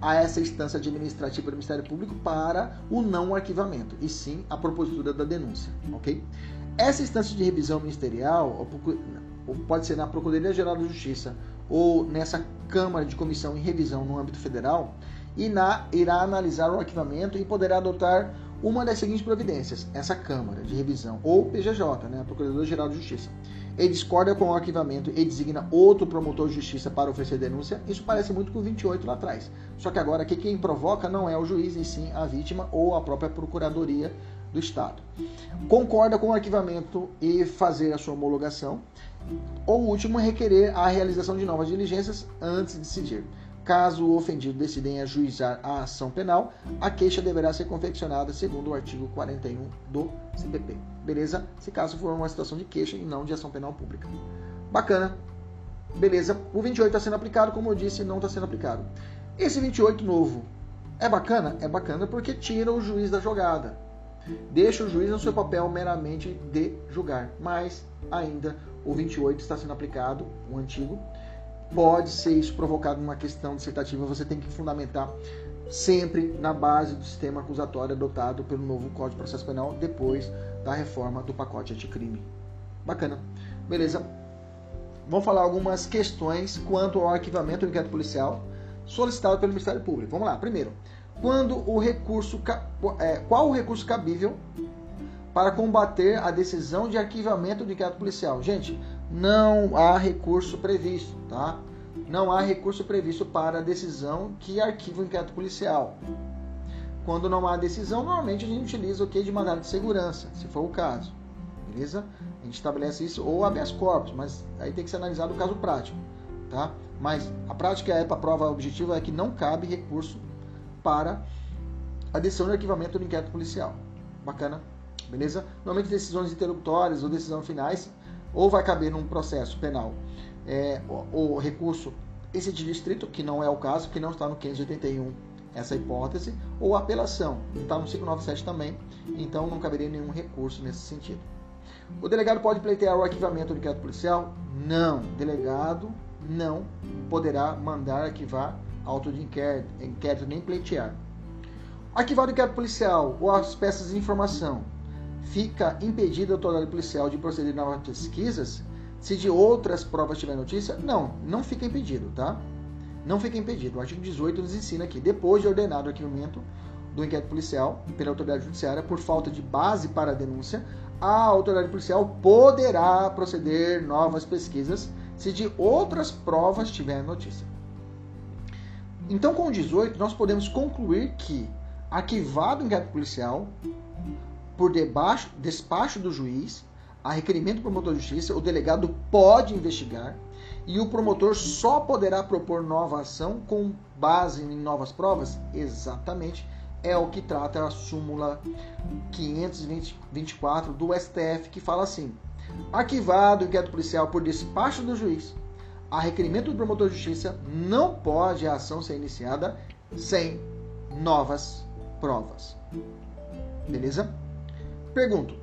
a essa instância administrativa do Ministério Público para o não arquivamento, e sim a propositura da denúncia, ok? Essa instância de revisão ministerial pode ser na Procuradoria Geral da Justiça ou nessa Câmara de Comissão em Revisão no âmbito federal, e na, irá analisar o arquivamento e poderá adotar uma das seguintes providências, essa Câmara de Revisão, ou PGJ, né, a Procuradora-Geral de Justiça. Ele discorda com o arquivamento e designa outro promotor de justiça para oferecer denúncia. Isso parece muito com o 28 lá atrás. Só que agora aqui quem provoca não é o juiz, e sim a vítima ou a própria Procuradoria do Estado. Concorda com o arquivamento e fazer a sua homologação. Ou último, requerer a realização de novas diligências antes de decidir. Caso o ofendido decida em ajuizar a ação penal, a queixa deverá ser confeccionada segundo o artigo 41 do CPP. Beleza? Se caso for uma situação de queixa e não de ação penal pública. Bacana. Beleza. O 28 está sendo aplicado, como eu disse, não está sendo aplicado. Esse 28 novo é bacana? É bacana porque tira o juiz da jogada. Deixa o juiz no seu papel meramente de julgar. Mas ainda o 28 está sendo aplicado, o antigo, pode ser isso provocado numa questão dissertativa, você tem que fundamentar sempre na base do sistema acusatório adotado pelo novo Código de Processo Penal depois da reforma do pacote anticrime. Bacana. Beleza. Vamos falar algumas questões quanto ao arquivamento do inquérito policial solicitado pelo Ministério Público. Vamos lá. Primeiro, quando o recurso é, qual o recurso cabível para combater a decisão de arquivamento do inquérito policial? Gente, não há recurso previsto, tá? Não há recurso previsto para a decisão que arquiva o inquérito policial. Quando não há decisão, normalmente a gente utiliza o que de mandado de segurança, se for o caso. Beleza? A gente estabelece isso ou habeas corpus, mas aí tem que ser analisado o caso prático, tá? Mas a prática é para prova objetiva é que não cabe recurso para a decisão de arquivamento do inquérito policial. Bacana? Beleza? Normalmente decisões interruptórias ou decisões finais ou vai caber num processo penal é, o, o, recurso distrito, que não é o caso, que não está no 581 essa hipótese, ou apelação, está no 597 também, então não caberia nenhum recurso nesse sentido. O delegado pode pleitear o arquivamento do inquérito policial? Não. Delegado não poderá mandar arquivar auto de inquérito, inquérito nem pleitear. Arquivado o inquérito policial ou as peças de informação fica impedida a autoridade policial de proceder novas pesquisas se de outras provas tiver notícia? Não, não fica impedido, tá? Não fica impedido. O artigo 18 nos ensina que, depois de ordenado o arquivamento do inquérito policial pela autoridade judiciária por falta de base para a denúncia, a autoridade policial poderá proceder novas pesquisas se de outras provas tiver notícia. Então, com o 18, nós podemos concluir que arquivado o inquérito policial por debaixo, despacho do juiz, a requerimento do promotor de justiça, o delegado pode investigar e o promotor só poderá propor nova ação com base em novas provas? Exatamente. É o que trata a súmula 524 do STF, que fala assim: arquivado o inquérito policial por despacho do juiz, a requerimento do promotor de justiça, não pode a ação ser iniciada sem novas provas. Beleza? Pergunto: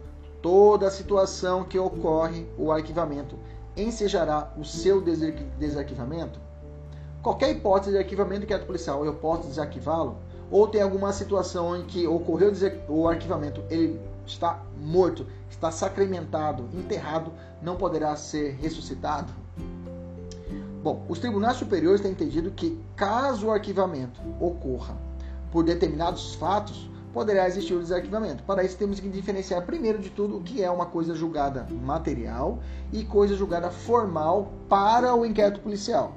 toda situação que ocorre o arquivamento ensejará o seu desarquivamento? Qualquer hipótese de arquivamento do inquérito policial, eu posso desarquivá-lo? Ou tem alguma situação em que ocorreu o arquivamento, ele está morto, está sacramentado, enterrado, não poderá ser ressuscitado? Bom, os tribunais superiores têm entendido que, caso o arquivamento ocorra por determinados fatos, poderá existir o desarquivamento. Para isso, temos que diferenciar, primeiro de tudo, o que é uma coisa julgada material e coisa julgada formal para o inquérito policial.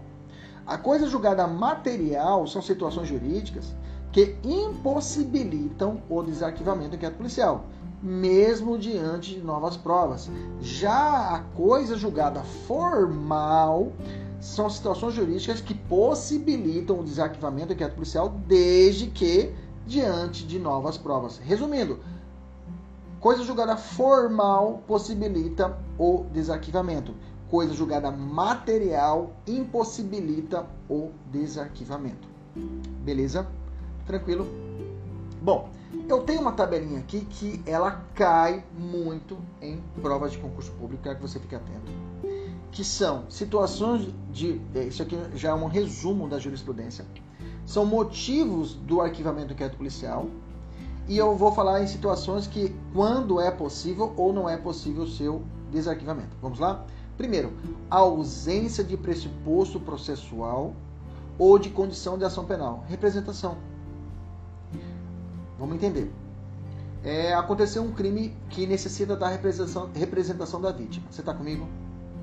A coisa julgada material são situações jurídicas que impossibilitam o desarquivamento do inquérito policial, mesmo diante de novas provas. Já a coisa julgada formal são situações jurídicas que possibilitam o desarquivamento do inquérito policial desde que diante de novas provas. Resumindo, coisa julgada formal possibilita o desarquivamento. Coisa julgada material impossibilita o desarquivamento. Beleza? Tranquilo? Bom, eu tenho uma tabelinha aqui que ela cai muito em provas de concurso público, quero que você fique atento. Que são situações de. É, isso aqui já é um resumo da jurisprudência são motivos do arquivamento do inquérito policial. E eu vou falar em situações que, quando é possível ou não é possível o seu desarquivamento. Vamos lá? Primeiro, a ausência de pressuposto processual ou de condição de ação penal. Representação. Vamos entender. É, aconteceu um crime que necessita da representação, representação da vítima. Você está comigo?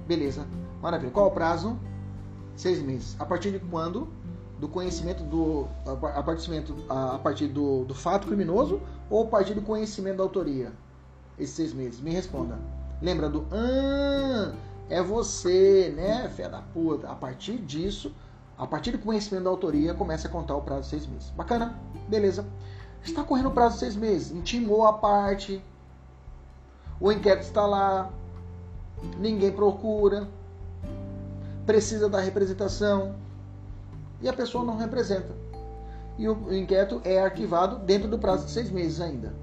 Beleza. Maravilha. Qual o prazo? Seis meses. A partir de quando? Do conhecimento do a, a partir do, do fato criminoso ou a partir do conhecimento da autoria? Esses seis meses. Me responda. Lembra do ah, é você, né, fé da puta. A partir disso, a partir do conhecimento da autoria, começa a contar o prazo de seis meses. Bacana? Beleza. Está correndo o prazo de seis meses. Intimou a parte. O inquérito está lá. Ninguém procura. Precisa da representação e a pessoa não representa. E o inquérito é arquivado dentro do prazo de seis meses ainda.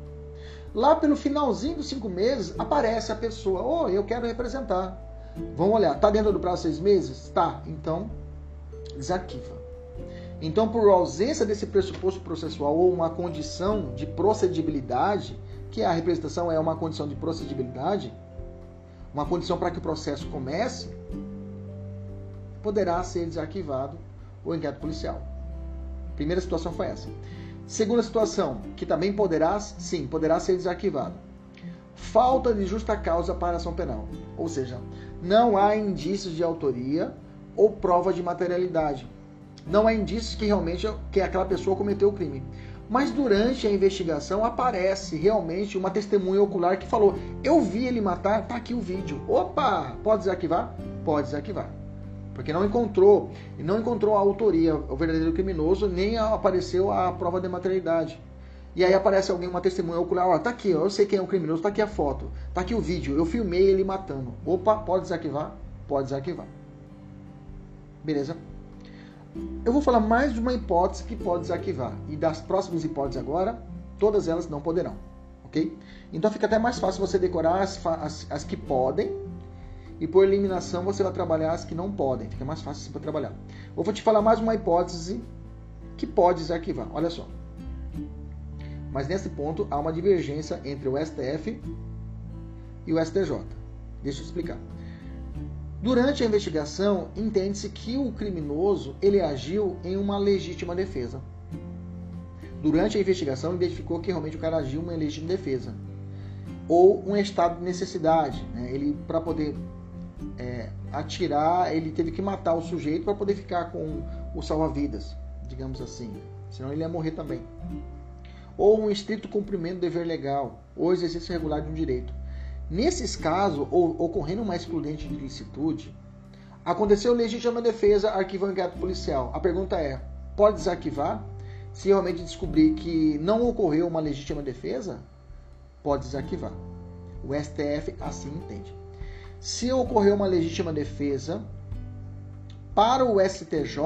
Lá pelo finalzinho dos cinco meses, aparece a pessoa. Oh, eu quero representar. Vamos olhar, está dentro do prazo de seis meses? Tá. Então, desarquiva. Então, por ausência desse pressuposto processual ou uma condição de procedibilidade, que a representação é uma condição de procedibilidade, uma condição para que o processo comece, poderá ser desarquivado o inquérito policial. Primeira situação foi essa. Segunda situação, que também poderá, sim, poderá ser desarquivado. Falta de justa causa para ação penal. Ou seja, não há indícios de autoria ou prova de materialidade. Não há indícios que realmente que aquela pessoa cometeu o crime. Mas durante a investigação aparece realmente uma testemunha ocular que falou: Eu vi ele matar, tá aqui o vídeo. Opa, pode desarquivar? Pode desarquivar porque não encontrou, não encontrou a autoria, o verdadeiro criminoso, nem apareceu a prova de materialidade. E aí aparece alguém, uma testemunha ocular, ó, tá aqui, ó, eu sei quem é o criminoso, tá aqui a foto, tá aqui o vídeo, eu filmei ele matando. Opa, pode desarquivar? Pode desarquivar. Beleza? Eu vou falar mais de uma hipótese que pode desarquivar. E das próximas hipóteses agora, todas elas não poderão. Ok? Então fica até mais fácil você decorar as, as, as que podem e por eliminação você vai trabalhar as que não podem. Fica mais fácil para trabalhar. Vou te falar mais uma hipótese que pode desarquivar. Olha só. Mas nesse ponto há uma divergência entre o STF e o STJ. Deixa eu explicar. Durante a investigação, entende-se que o criminoso ele agiu em uma legítima defesa. Durante a investigação, identificou que realmente o cara agiu em uma legítima defesa ou um estado de necessidade, né? ele para poder é, atirar, ele teve que matar o sujeito para poder ficar com o salva-vidas, digamos assim. Senão ele ia morrer também. ou um estrito cumprimento do dever legal, ou exercício regular de um direito. Nesses casos, ocorrendo uma excludente de licitude, aconteceu legítima defesa, arquivou inquérito policial. A pergunta é: pode desarquivar? Se realmente descobrir que não ocorreu uma legítima defesa, pode desarquivar. O STF assim entende. Se ocorreu uma legítima defesa, para o STJ,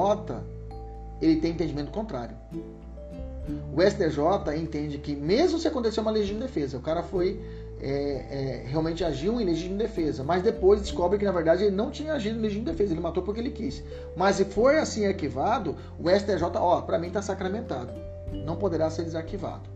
ele tem entendimento contrário. O STJ entende que, mesmo se acontecer uma legítima defesa, o cara foi é, é, realmente agiu em legítima defesa, mas depois descobre que na verdade ele não tinha agido em legítima defesa, ele matou porque ele quis. Mas se for assim arquivado, o STJ, ó, para mim está sacramentado, não poderá ser desarquivado.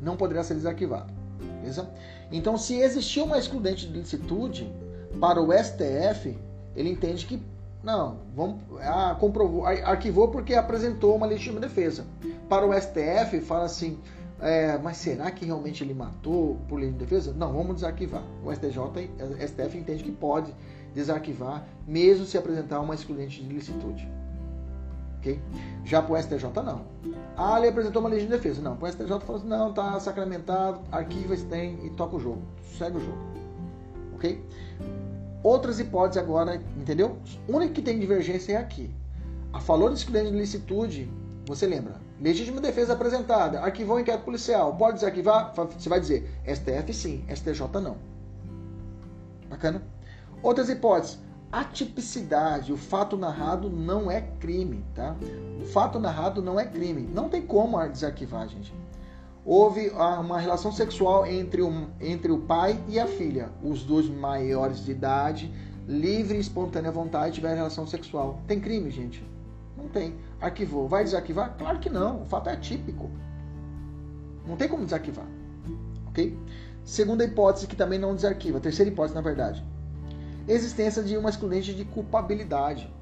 Não poderá ser desarquivado. Beleza? Então, se existiu uma excludente de licitude para o STF, ele entende que não, vamos, ah, comprovou, arquivou porque apresentou uma legítima defesa. Para o STF, fala assim, é, mas será que realmente ele matou por legítima defesa? Não, vamos desarquivar. O STJ, STF entende que pode desarquivar, mesmo se apresentar uma excludente de licitude. Okay? Já para o STJ, não. Ah, ele apresentou uma legítima defesa. Não, para o STJ falou assim, não, está sacramentado, arquiva esse tem e toca o jogo. Segue o jogo. Ok? Outras hipóteses agora, entendeu? O único que tem divergência é aqui. A falou de excludente de licitude, você lembra? Legítima defesa apresentada, arquivou inquérito policial, pode desarquivar? Você vai dizer STF sim, STJ não. Bacana? Outras hipóteses. Atipicidade, o fato narrado não é crime, tá? O fato narrado não é crime. Não tem como desarquivar, gente houve uma relação sexual entre o, entre o pai e a filha. Os dois maiores de idade, livre e espontânea vontade, tiveram relação sexual. Tem crime, gente? Não tem. Arquivou. Vai desarquivar? Claro que não. O fato é típico. Não tem como desarquivar. Ok? Segunda hipótese que também não desarquiva. Terceira hipótese, na verdade. Existência de uma excludente de culpabilidade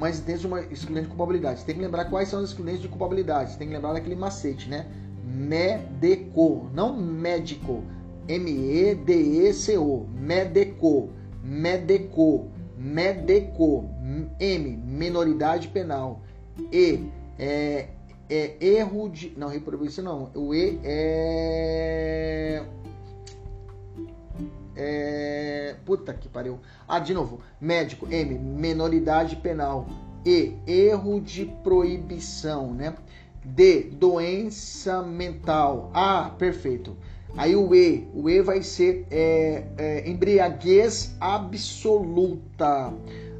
uma existência de uma excludente de culpabilidade. Tem que lembrar quais são as excludentes de culpabilidade. Tem que lembrar daquele macete, né? Médico, não médico. M-E-D-E-C-O. Médico. Médico. Médico. M. Menoridade penal. E. É, é erro de. Não, reprodução não. O E é é... Puta que pariu. Ah, de novo. Médico. M. Menoridade penal. E. Erro de proibição, né? D. Doença mental. Ah, perfeito. Aí o E. O E vai ser é, é, embriaguez absoluta.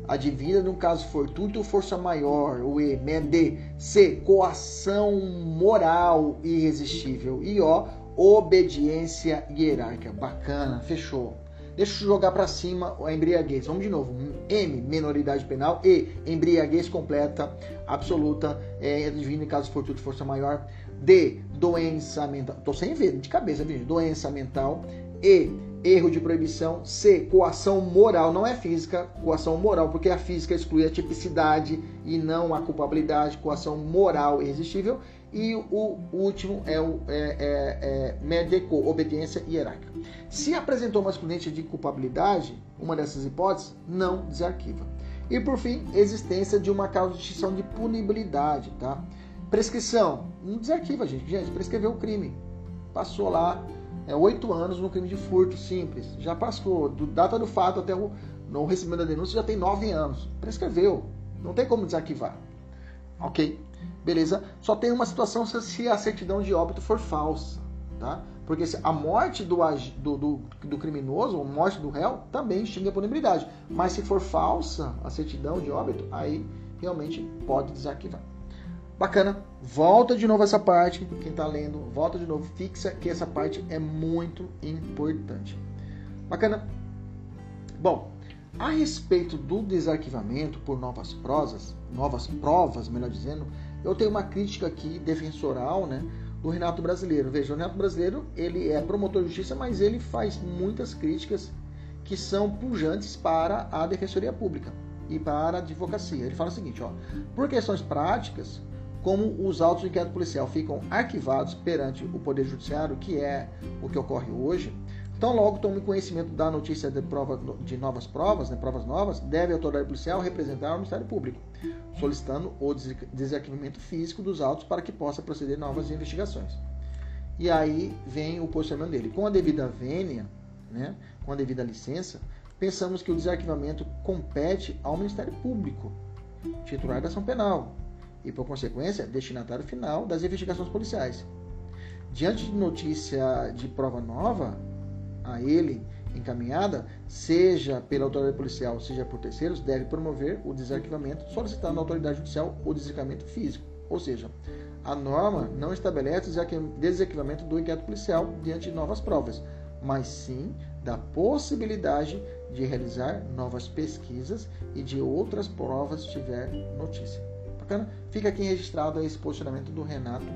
Advinda no caso fortuito força maior. O E. D. C. Coação moral irresistível. E O obediência hierárquica. Bacana, fechou. Deixa eu jogar para cima a embriaguez. Vamos de novo. M, menoridade penal. E, embriaguez completa, absoluta, é, divina em caso fortuito, força maior. D, doença mental. Tô sem ver, de cabeça, viu? Doença mental. E, erro de proibição. C, coação moral. Não é física, coação moral, porque a física exclui a tipicidade e não a culpabilidade. Coação moral irresistível. E o último é o é, é, é, MEDECO, obediência hierárquica. Se apresentou uma excludente de culpabilidade, uma dessas hipóteses, não desarquiva. E por fim, existência de uma causa de extinção de punibilidade, tá? Prescrição, não desarquiva, gente. Gente, prescreveu o crime. Passou lá é, oito anos no crime de furto simples. Já passou, do data do fato até o no recebimento da denúncia já tem nove anos. Prescreveu. Não tem como desarquivar. Ok? Beleza? Só tem uma situação se a certidão de óbito for falsa, tá? Porque a morte do, do, do, do criminoso, a morte do réu, também extingue a punibilidade. Mas se for falsa a certidão de óbito, aí realmente pode desarquivar. Bacana. Volta de novo essa parte. Quem está lendo, volta de novo. Fixa que essa parte é muito importante. Bacana. Bom, a respeito do desarquivamento por novas prosas, novas provas, melhor dizendo, eu tenho uma crítica aqui defensoral, né, do Renato Brasileiro. Veja, o Renato Brasileiro, ele é promotor de justiça, mas ele faz muitas críticas que são pujantes para a defensoria pública e para a advocacia. Ele fala o seguinte, ó, por questões práticas, como os autos de inquérito policial ficam arquivados perante o Poder Judiciário, que é o que ocorre hoje, então, logo tome conhecimento da notícia de, prova, de novas provas, né, provas novas, deve a autoridade policial representar o Ministério Público. solicitando o desarquivamento físico dos autos para que possa proceder novas investigações. E aí vem o posicionamento dele. Com a devida vênia, né, com a devida licença, pensamos que o desarquivamento compete ao Ministério Público, titular da ação penal, e, por consequência, destinatário final das investigações policiais. Diante de notícia de prova nova a ele encaminhada, seja pela autoridade policial, seja por terceiros, deve promover o desarquivamento, solicitando à autoridade judicial o desarquivamento físico. Ou seja, a norma não estabelece o desarquivamento do inquérito policial diante de novas provas, mas sim da possibilidade de realizar novas pesquisas e de outras provas tiver notícia. Bacana? Fica aqui registrado esse posicionamento do Renato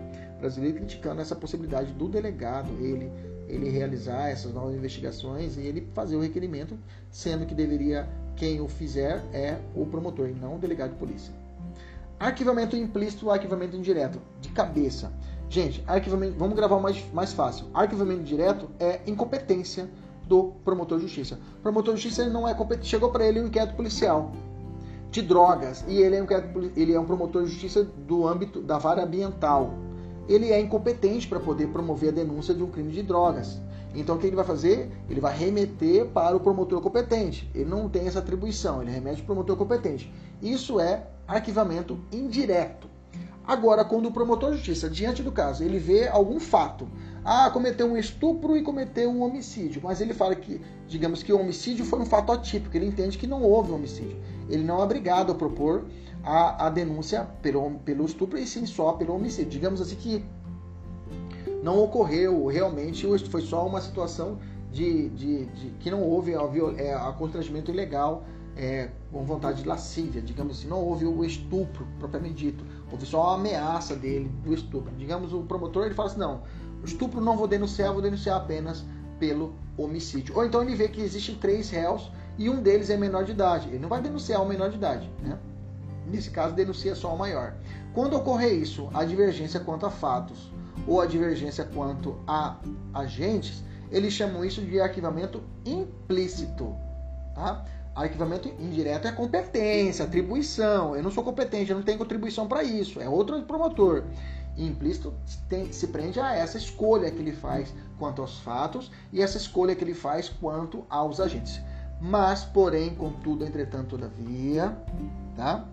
brasileiro criticando essa possibilidade do delegado, ele ele realizar essas novas investigações e ele fazer o requerimento, sendo que deveria quem o fizer é o promotor e não o delegado de polícia. Arquivamento implícito ou arquivamento indireto, de cabeça. Gente, arquivamento, vamos gravar mais, mais fácil. Arquivamento direto é incompetência do promotor de justiça. O promotor de justiça não é competente, chegou para ele um inquérito policial de drogas e ele é, um, ele é um promotor de justiça do âmbito da vara ambiental ele é incompetente para poder promover a denúncia de um crime de drogas. Então, o que ele vai fazer? Ele vai remeter para o promotor competente. Ele não tem essa atribuição, ele remete para o promotor competente. Isso é arquivamento indireto. Agora, quando o promotor de justiça, diante do caso, ele vê algum fato, ah, cometeu um estupro e cometeu um homicídio, mas ele fala que, digamos que o homicídio foi um fato atípico, ele entende que não houve homicídio. Ele não é obrigado a propor a, a denúncia pelo, pelo estupro e sim só pelo homicídio. Digamos assim que não ocorreu realmente, foi só uma situação de, de, de que não houve a, é, a constrangimento ilegal é, com vontade de lascívia, digamos assim, não houve o estupro propriamente dito, houve só a ameaça dele do estupro. Digamos, o promotor ele fala assim, não, o estupro não vou denunciar, vou denunciar apenas pelo homicídio. Ou então ele vê que existem três réus e um deles é menor de idade, ele não vai denunciar o menor de idade, né? Nesse caso, denuncia só o maior. Quando ocorrer isso, a divergência quanto a fatos ou a divergência quanto a agentes, eles chamam isso de arquivamento implícito. Tá? Arquivamento indireto é competência, atribuição. Eu não sou competente, eu não tenho contribuição para isso. É outro promotor. implícito tem, se prende a essa escolha que ele faz quanto aos fatos e essa escolha que ele faz quanto aos agentes. Mas, porém, contudo, entretanto, todavia, tá?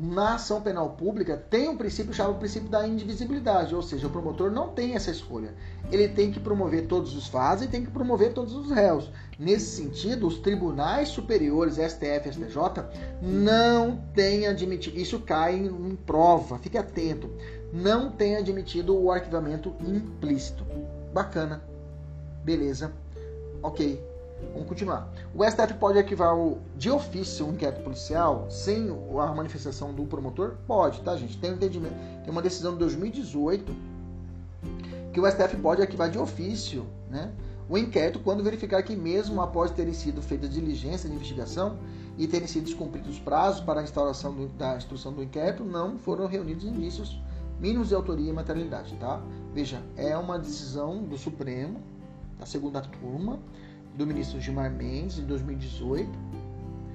Na ação penal pública tem um princípio chamado princípio da indivisibilidade, ou seja, o promotor não tem essa escolha. Ele tem que promover todos os fatos e tem que promover todos os réus. Nesse sentido, os tribunais superiores, STF e STJ, não têm admitido, isso cai em prova, fique atento, não têm admitido o arquivamento implícito. Bacana. Beleza. Ok. Vamos continuar. O STF pode arquivar o, de ofício um inquérito policial sem a manifestação do promotor? Pode, tá, gente? Tem um entendimento. Tem uma decisão de 2018 que o STF pode arquivar de ofício, né? O inquérito quando verificar que mesmo após terem sido feitas diligência de investigação e terem sido descumpridos os prazos para a instauração do, da instrução do inquérito, não foram reunidos indícios mínimos de autoria e materialidade, tá? Veja, é uma decisão do Supremo, da segunda turma, do ministro Gilmar Mendes, de 2018.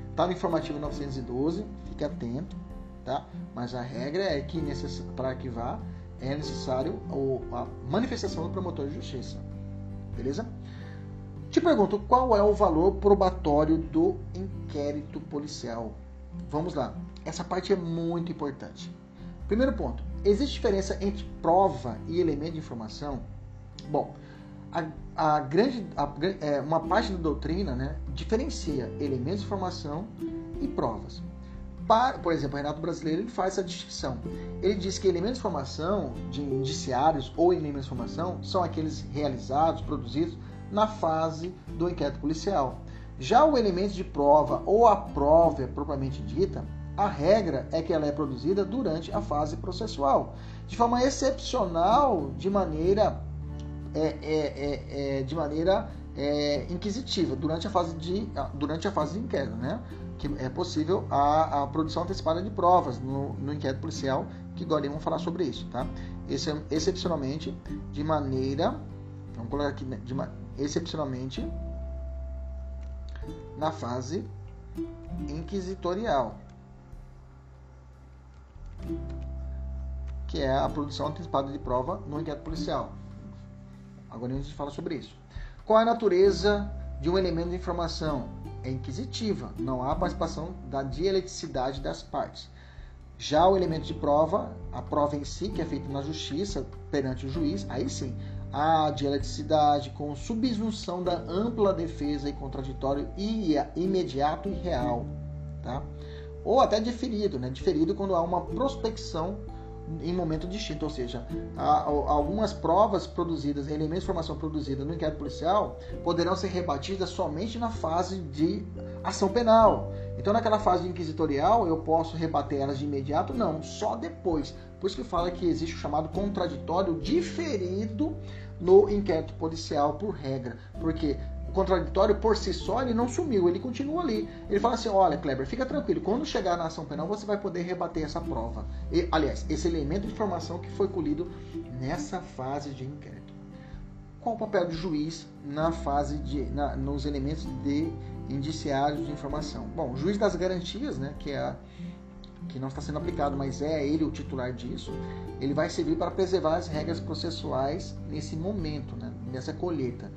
Está no informativo 912, fique atento, tá? Mas a regra é que para arquivar é necessário a manifestação do promotor de justiça. Beleza? Te pergunto, qual é o valor probatório do inquérito policial? Vamos lá. Essa parte é muito importante. Primeiro ponto: existe diferença entre prova e elemento de informação? Bom, a, a grande, a, é, uma parte da doutrina né, diferencia elementos de informação e provas. Para, por exemplo, o Renato Brasileiro ele faz essa distinção. Ele diz que elementos de informação, de indiciários ou elementos de informação, são aqueles realizados, produzidos na fase do inquérito policial. Já o elemento de prova ou a prova propriamente dita, a regra é que ela é produzida durante a fase processual, de forma excepcional, de maneira é, é, é, é, de maneira é, inquisitiva durante a fase de durante a fase de inquérito, né? Que é possível a, a produção antecipada de provas no, no inquérito policial, que agora vamos falar sobre isso, tá? Esse, excepcionalmente, de maneira, vamos colocar aqui, né, de, excepcionalmente na fase inquisitorial. que é a produção antecipada de prova no inquérito policial. Agora a gente fala sobre isso. Qual é a natureza de um elemento de informação? É inquisitiva, não há participação da dialeticidade das partes. Já o elemento de prova, a prova em si, que é feita na justiça perante o juiz, aí sim, a dialeticidade com subsunção da ampla defesa e contraditório e imediato e real, tá? Ou até diferido, né? Diferido quando há uma prospecção em momento distinto, ou seja, algumas provas produzidas, elementos de informação produzida no inquérito policial poderão ser rebatidas somente na fase de ação penal. Então, naquela fase inquisitorial, eu posso rebater elas de imediato? Não, só depois. Por isso que fala que existe o chamado contraditório diferido no inquérito policial por regra. Porque contraditório por si só, ele não sumiu, ele continua ali. Ele fala assim: olha, Kleber, fica tranquilo, quando chegar na ação penal você vai poder rebater essa prova. E, aliás, esse elemento de informação que foi colhido nessa fase de inquérito. Qual o papel do juiz na fase de. Na, nos elementos de indiciários de informação? Bom, o juiz das garantias, né, que é a, que não está sendo aplicado, mas é ele o titular disso, ele vai servir para preservar as regras processuais nesse momento, né, nessa colheita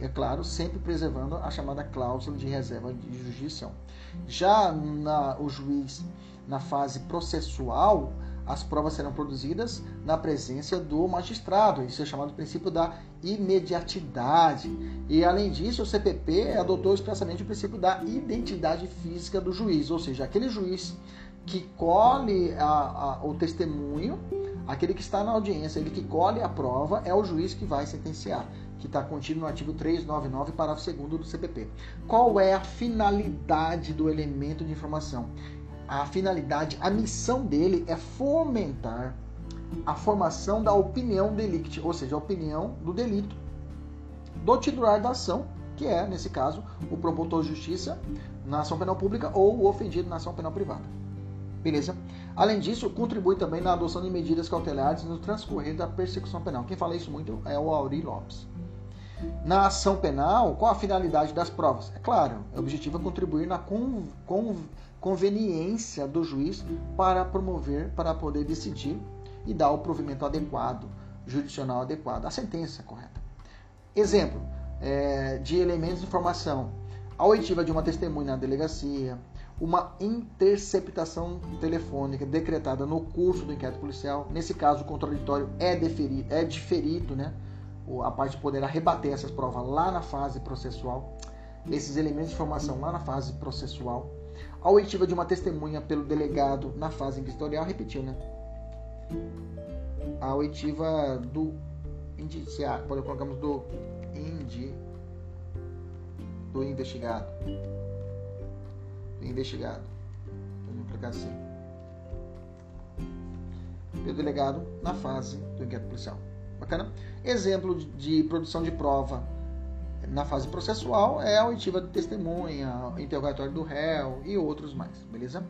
é claro, sempre preservando a chamada cláusula de reserva de jurisdição. Já na, o juiz, na fase processual, as provas serão produzidas na presença do magistrado. Isso é chamado princípio da imediatidade. E além disso, o CPP adotou expressamente o princípio da identidade física do juiz, ou seja, aquele juiz que colhe a, a, o testemunho, aquele que está na audiência, ele que colhe a prova, é o juiz que vai sentenciar que está contido no artigo 399, parágrafo 2 do CPP. Qual é a finalidade do elemento de informação? A finalidade, a missão dele é fomentar a formação da opinião delicti, ou seja, a opinião do delito do titular da ação, que é, nesse caso, o promotor de justiça na ação penal pública ou o ofendido na ação penal privada. Beleza? Além disso, contribui também na adoção de medidas cautelares no transcorrer da persecução penal. Quem fala isso muito é o Auri Lopes. Na ação penal, qual a finalidade das provas? É claro, o objetivo é contribuir na con, con, conveniência do juiz para promover, para poder decidir e dar o provimento adequado, jurisdicional adequado, a sentença correta. Exemplo é, de elementos de informação: a oitiva de uma testemunha na delegacia, uma interceptação telefônica decretada no curso do inquérito policial. Nesse caso, o contraditório é, deferi, é diferido, né? A parte de poder rebater essas provas lá na fase processual, esses elementos de informação lá na fase processual, a oitiva de uma testemunha pelo delegado na fase inquisitorial, repetiu, né? A oitiva do indiciado, quando colocamos do indi, do investigado, do investigado, vamos colocar assim, pelo delegado na fase do inquérito policial. Bacana? Exemplo de produção de prova na fase processual é a oitiva de testemunha, interrogatório do réu e outros mais, beleza?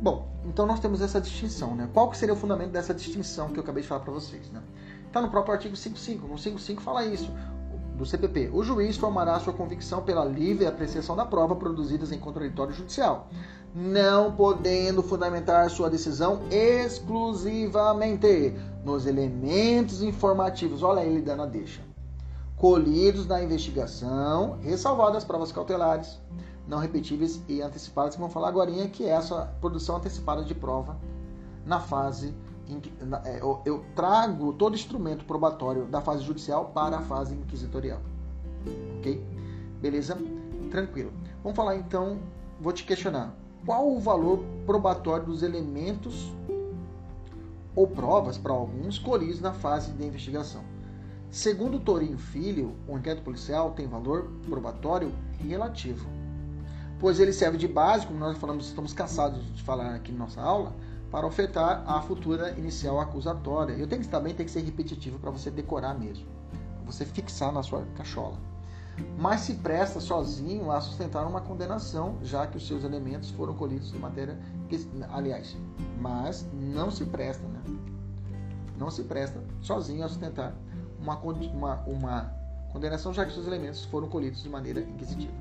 Bom, então nós temos essa distinção, né? Qual que seria o fundamento dessa distinção que eu acabei de falar para vocês, né? Está no próprio artigo 55. No 55 fala isso, do CPP. O juiz formará sua convicção pela livre apreciação da prova produzidas em contraditório judicial, não podendo fundamentar sua decisão exclusivamente nos elementos informativos, olha ele dando a deixa, colhidos na investigação, ressalvadas as provas cautelares, não repetíveis e antecipadas, que vamos falar agora, que é essa produção antecipada de prova na fase é, eu trago todo instrumento probatório da fase judicial para a fase inquisitorial. Ok? Beleza? Tranquilo. Vamos falar então, vou te questionar. Qual o valor probatório dos elementos ou provas para alguns colhidos na fase de investigação. Segundo Torinho Filho, o inquérito policial tem valor probatório relativo, pois ele serve de base, como nós falamos, estamos cansados de falar aqui na nossa aula, para ofertar a futura inicial acusatória. Eu tenho que também tem que ser repetitivo para você decorar mesmo, você fixar na sua cachola mas se presta sozinho a sustentar uma condenação, já que os seus elementos foram colhidos de matéria que, aliás, mas não se presta, né? Não se presta sozinho a sustentar uma, uma, uma condenação, já que seus elementos foram colhidos de maneira inquisitiva.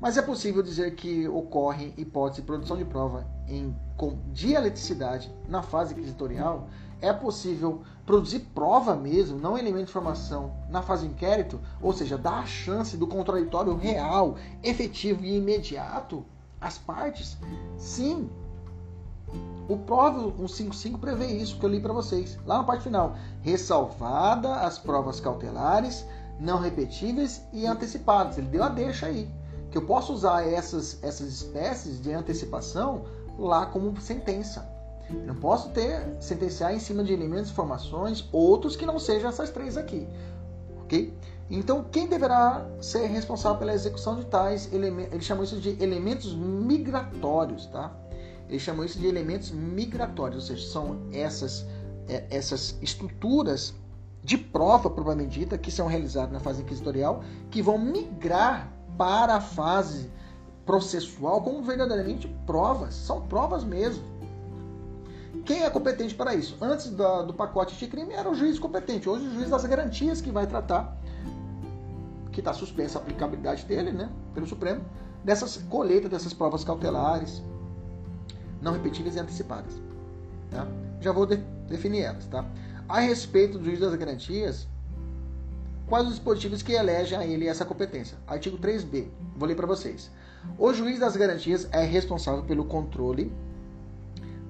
Mas é possível dizer que ocorre hipótese de produção de prova em, com dialeticidade na fase inquisitorial? É possível produzir prova mesmo, não elemento de informação, na fase inquérito? Ou seja, dar a chance do contraditório real, efetivo e imediato às partes? Sim, o PROV 155 prevê isso que eu li para vocês, lá na parte final. Ressalvada as provas cautelares, não repetíveis e antecipadas. Ele deu a deixa aí. Que eu posso usar essas, essas espécies de antecipação lá como sentença. Eu não posso ter sentenciar em cima de elementos, informações, outros que não sejam essas três aqui. Ok? Então, quem deverá ser responsável pela execução de tais elementos? Ele chamou isso de elementos migratórios, tá? Eles chamam isso de elementos migratórios, ou seja, são essas, é, essas estruturas de prova, propriamente dita, que são realizadas na fase inquisitorial, que vão migrar para a fase processual como verdadeiramente provas. São provas mesmo. Quem é competente para isso? Antes da, do pacote de crime era o juiz competente. Hoje o juiz das garantias que vai tratar, que está suspensa a aplicabilidade dele, né, pelo Supremo, dessas colheitas dessas provas cautelares, não repetíveis e antecipadas. Tá? Já vou de definir elas. Tá? A respeito do juiz das garantias, quais os dispositivos que elegem a ele essa competência? Artigo 3b, vou ler para vocês. O juiz das garantias é responsável pelo controle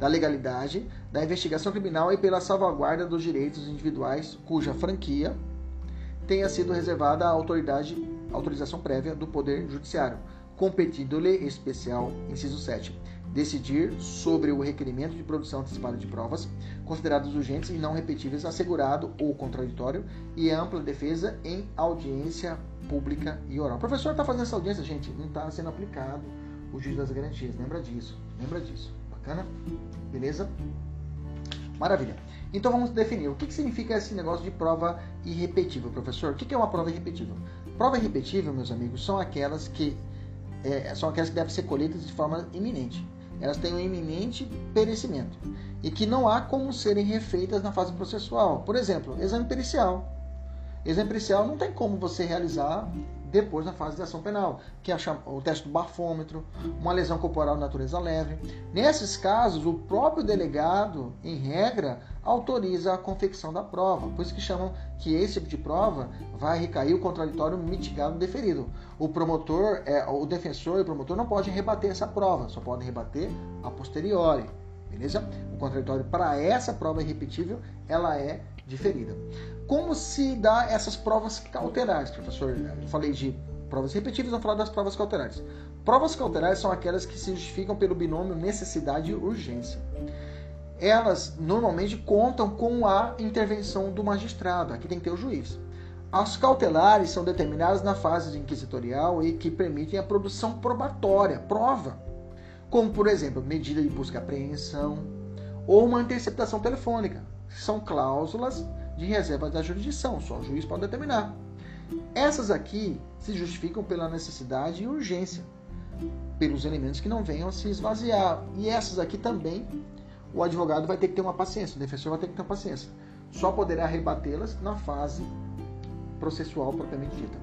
da legalidade da investigação criminal e pela salvaguarda dos direitos individuais cuja franquia tenha sido reservada à autoridade, autorização prévia do Poder Judiciário, competindo-lhe especial, inciso 7, decidir sobre o requerimento de produção antecipada de provas, considerados urgentes e não repetíveis, assegurado ou contraditório, e ampla defesa em audiência pública e oral. O professor está fazendo essa audiência, gente, não está sendo aplicado o juiz das garantias, lembra disso, lembra disso. Bacana? Beleza? Maravilha. Então vamos definir o que, que significa esse negócio de prova irrepetível, professor. O que, que é uma prova irrepetível? Prova irrepetível, meus amigos, são aquelas que é, são aquelas que devem ser colhidas de forma iminente elas têm um iminente perecimento e que não há como serem refeitas na fase processual. Por exemplo, exame pericial. Exame pericial não tem como você realizar depois na fase de ação penal, que é o teste do bafômetro, uma lesão corporal de natureza leve. Nesses casos, o próprio delegado, em regra, autoriza a confecção da prova. Por isso que chamam que esse tipo de prova vai recair o contraditório mitigado deferido. O promotor, é, o defensor e o promotor não podem rebater essa prova, só podem rebater a posteriori. Beleza? O contraditório para essa prova irrepetível, ela é diferida. Como se dá essas provas cautelares, professor? Eu falei de provas repetíveis, vou falar das provas cautelares. Provas cautelares são aquelas que se justificam pelo binômio necessidade e urgência. Elas normalmente contam com a intervenção do magistrado, aqui tem que ter o juiz. As cautelares são determinadas na fase inquisitorial e que permitem a produção probatória, prova, como por exemplo, medida de busca e apreensão ou uma interceptação telefônica. São cláusulas de reserva da jurisdição, só o juiz pode determinar. Essas aqui se justificam pela necessidade e urgência, pelos elementos que não venham a se esvaziar. E essas aqui também o advogado vai ter que ter uma paciência, o defensor vai ter que ter uma paciência. Só poderá rebatê-las na fase processual propriamente dita.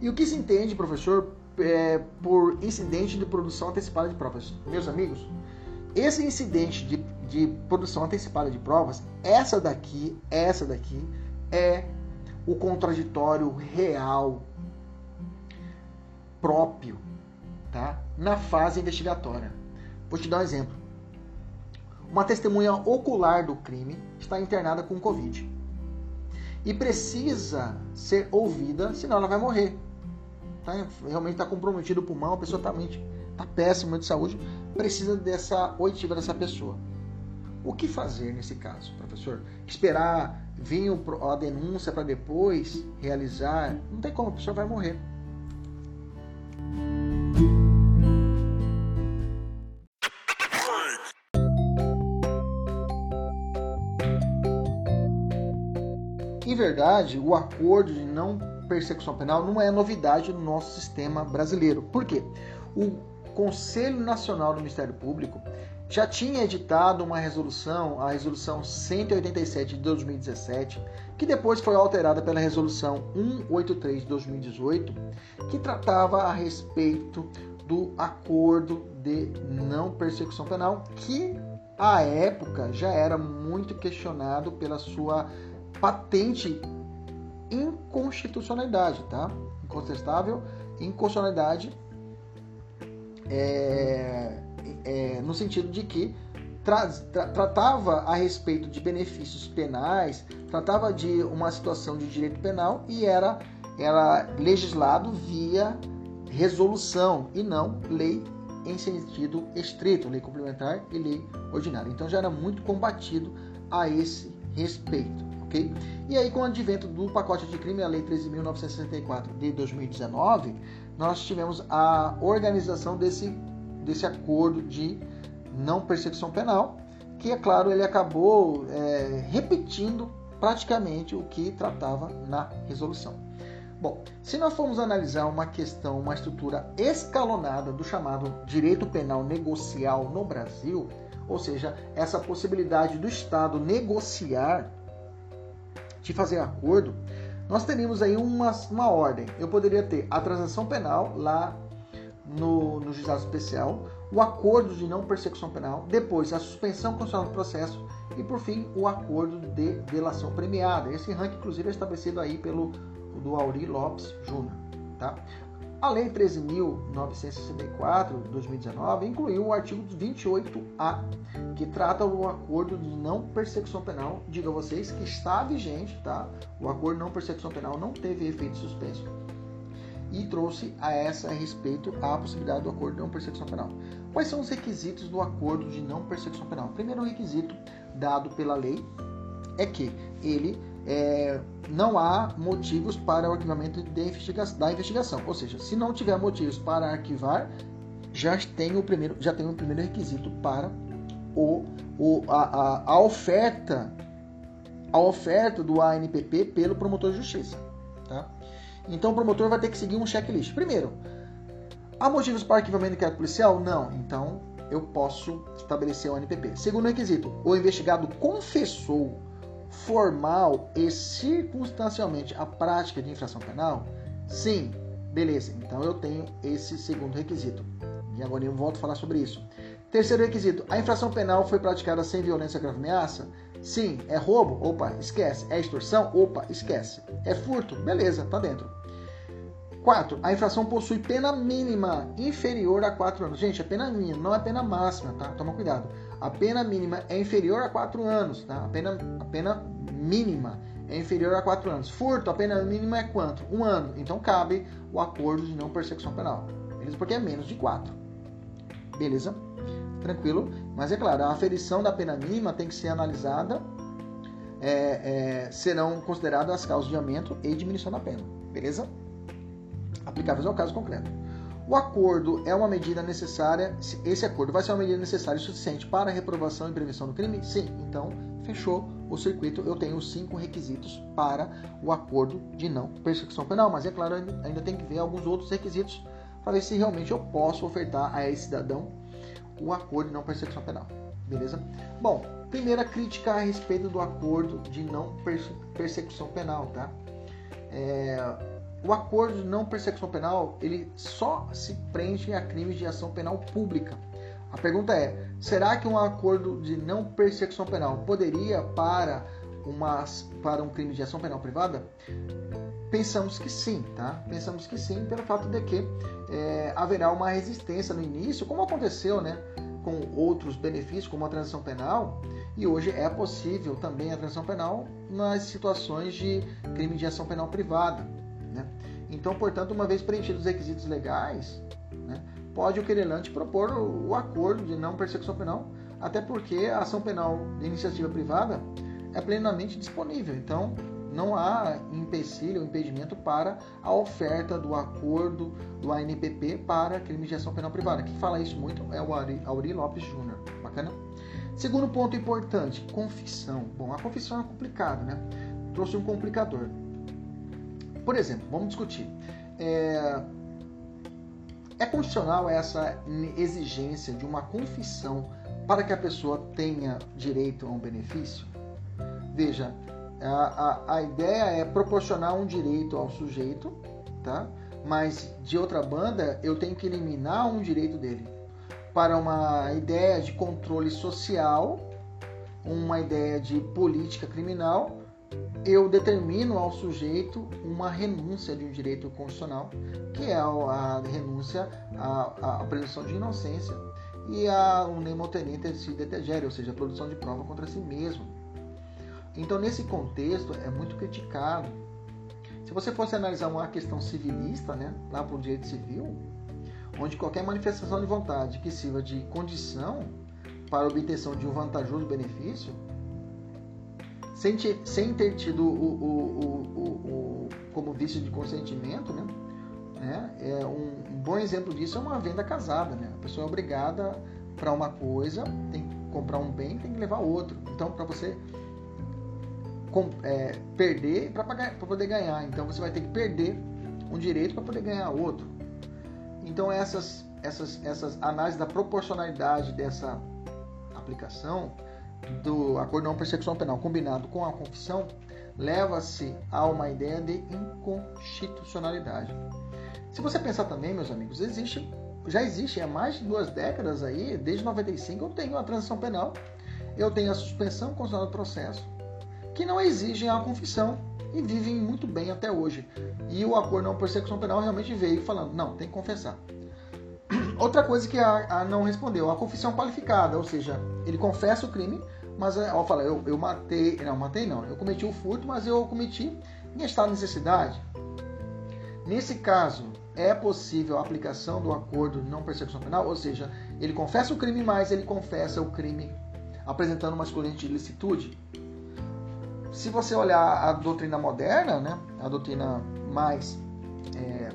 E o que se entende, professor, é, por incidente de produção antecipada de provas? Meus amigos, esse incidente de, de produção antecipada de provas, essa daqui, essa daqui é o contraditório real próprio, tá? Na fase investigatória. Vou te dar um exemplo. Uma testemunha ocular do crime está internada com Covid e precisa ser ouvida, senão ela vai morrer. Tá? Realmente está comprometido o pulmão, a pessoa está tá péssima de saúde, precisa dessa oitiva dessa pessoa. O que fazer nesse caso, professor? Esperar vir a denúncia para depois realizar? Não tem como, a pessoa vai morrer. Em verdade, o acordo de não persecução penal não é novidade no nosso sistema brasileiro. Por quê? O Conselho Nacional do Ministério Público já tinha editado uma resolução, a resolução 187 de 2017, que depois foi alterada pela resolução 183 de 2018, que tratava a respeito do acordo de não persecução penal, que à época já era muito questionado pela sua patente inconstitucionalidade, tá? Incontestável inconstitucionalidade é, é, no sentido de que tra tra tratava a respeito de benefícios penais, tratava de uma situação de direito penal e era, era legislado via resolução e não lei em sentido estrito, lei complementar e lei ordinária. Então já era muito combatido a esse respeito, ok? E aí com o advento do pacote de crime, a lei 13.964 de 2019, nós tivemos a organização desse, desse acordo de não persecução penal, que é claro ele acabou é, repetindo praticamente o que tratava na resolução. Bom, se nós formos analisar uma questão, uma estrutura escalonada do chamado direito penal negocial no Brasil, ou seja, essa possibilidade do Estado negociar, de fazer acordo, nós teríamos aí uma, uma ordem. Eu poderia ter a transação penal lá no, no juizado especial, o acordo de não persecução penal, depois a suspensão constitucional do processo e, por fim, o acordo de delação premiada. Esse ranking, inclusive, é estabelecido aí pelo do Auri Lopes Júnior. Tá? A Lei 13.964 de 2019 incluiu o artigo 28A, que trata do acordo de não persecução penal. Diga a vocês que está vigente, tá? O acordo de não persecução penal não teve efeito suspenso e trouxe a essa a respeito a possibilidade do acordo de não persecução penal. Quais são os requisitos do acordo de não persecução penal? O primeiro requisito dado pela lei é que ele é, não há motivos para o arquivamento investigação, da investigação. Ou seja, se não tiver motivos para arquivar, já tem o primeiro, já tem o primeiro requisito para o, o a, a, a, oferta a oferta do ANPP pelo promotor de justiça. Então o promotor vai ter que seguir um checklist. Primeiro, há motivos para arquivamento de inquérito policial? Não. Então eu posso estabelecer o ANPP. Segundo requisito, o investigado confessou formal e circunstancialmente a prática de infração penal? Sim, beleza. Então eu tenho esse segundo requisito. E agora eu volto a falar sobre isso. Terceiro requisito: a infração penal foi praticada sem violência, grave ameaça? Sim. É roubo? Opa, esquece. É extorsão? Opa, esquece. É furto? Beleza, tá dentro. 4. A infração possui pena mínima inferior a 4 anos. Gente, é pena mínima, não é pena máxima, tá? Toma cuidado. A pena mínima é inferior a 4 anos, tá? A pena, a pena mínima é inferior a 4 anos. Furto, a pena mínima é quanto? Um ano. Então cabe o acordo de não persecução penal. Beleza? Porque é menos de 4. Beleza? Tranquilo? Mas é claro, a aferição da pena mínima tem que ser analisada. É, é, serão consideradas as causas de aumento e diminuição da pena. Beleza? Aplicáveis ao caso concreto. O acordo é uma medida necessária. Esse acordo vai ser uma medida necessária e suficiente para a reprovação e prevenção do crime? Sim. Então, fechou o circuito. Eu tenho cinco requisitos para o acordo de não persecução penal. Mas é claro, ainda tem que ver alguns outros requisitos para ver se realmente eu posso ofertar a esse cidadão o acordo de não persecução penal. Beleza? Bom, primeira crítica a respeito do acordo de não persecução penal, tá? É, o acordo de não persecução penal ele só se prende a crimes de ação penal pública. A pergunta é: será que um acordo de não persecução penal poderia para uma, para um crime de ação penal privada? Pensamos que sim, tá? Pensamos que sim, pelo fato de que é, haverá uma resistência no início, como aconteceu, né? Com outros benefícios, como a transação penal, e hoje é possível também a transação penal nas situações de crime de ação penal privada. Né? Então, portanto, uma vez preenchidos os requisitos legais, né, pode o querelante propor o, o acordo de não persecução penal, até porque a ação penal de iniciativa privada é plenamente disponível. Então, não há empecilho, impedimento para a oferta do acordo do ANPP para crimes de ação penal privada. Quem fala isso muito é o Auri Lopes Júnior. Bacana? Segundo ponto importante, confissão. Bom, a confissão é complicada, né? Trouxe um complicador. Por exemplo, vamos discutir. É, é constitucional essa exigência de uma confissão para que a pessoa tenha direito a um benefício? Veja, a, a, a ideia é proporcionar um direito ao sujeito, tá? mas de outra banda eu tenho que eliminar um direito dele para uma ideia de controle social, uma ideia de política criminal, eu determino ao sujeito uma renúncia de um direito constitucional, que é a renúncia à, à presunção de inocência e a um nemo tenente se detegere, ou seja, a produção de prova contra si mesmo. Então, nesse contexto, é muito criticado. Se você fosse analisar uma questão civilista, né, lá para o direito civil, onde qualquer manifestação de vontade que sirva de condição para a obtenção de um vantajoso benefício, sem, sem ter tido o, o, o, o, como vício de consentimento, né? É, é um, um, bom exemplo disso é uma venda casada, né? A pessoa é obrigada para uma coisa, tem que comprar um bem, tem que levar outro. Então, para você com, é, perder para poder ganhar, então você vai ter que perder um direito para poder ganhar outro. Então essas, essas, essas análises da proporcionalidade dessa aplicação do acordo não persecução penal combinado com a confissão leva-se a uma ideia de inconstitucionalidade. Se você pensar também, meus amigos, existe, já existe há mais de duas décadas aí, desde 95 eu tenho a transição penal, eu tenho a suspensão constitucional do processo, que não exigem a confissão e vivem muito bem até hoje. E o acordo não persecução penal realmente veio falando, não, tem que confessar. Outra coisa que a, a não respondeu, a confissão qualificada, ou seja, ele confessa o crime, mas ó, fala, eu, eu matei, não, matei não, eu cometi o furto, mas eu cometi em estado de necessidade. Nesse caso, é possível a aplicação do acordo não persecução penal, ou seja, ele confessa o crime, mas ele confessa o crime apresentando uma escolhente de ilicitude se você olhar a doutrina moderna, né, a doutrina mais é,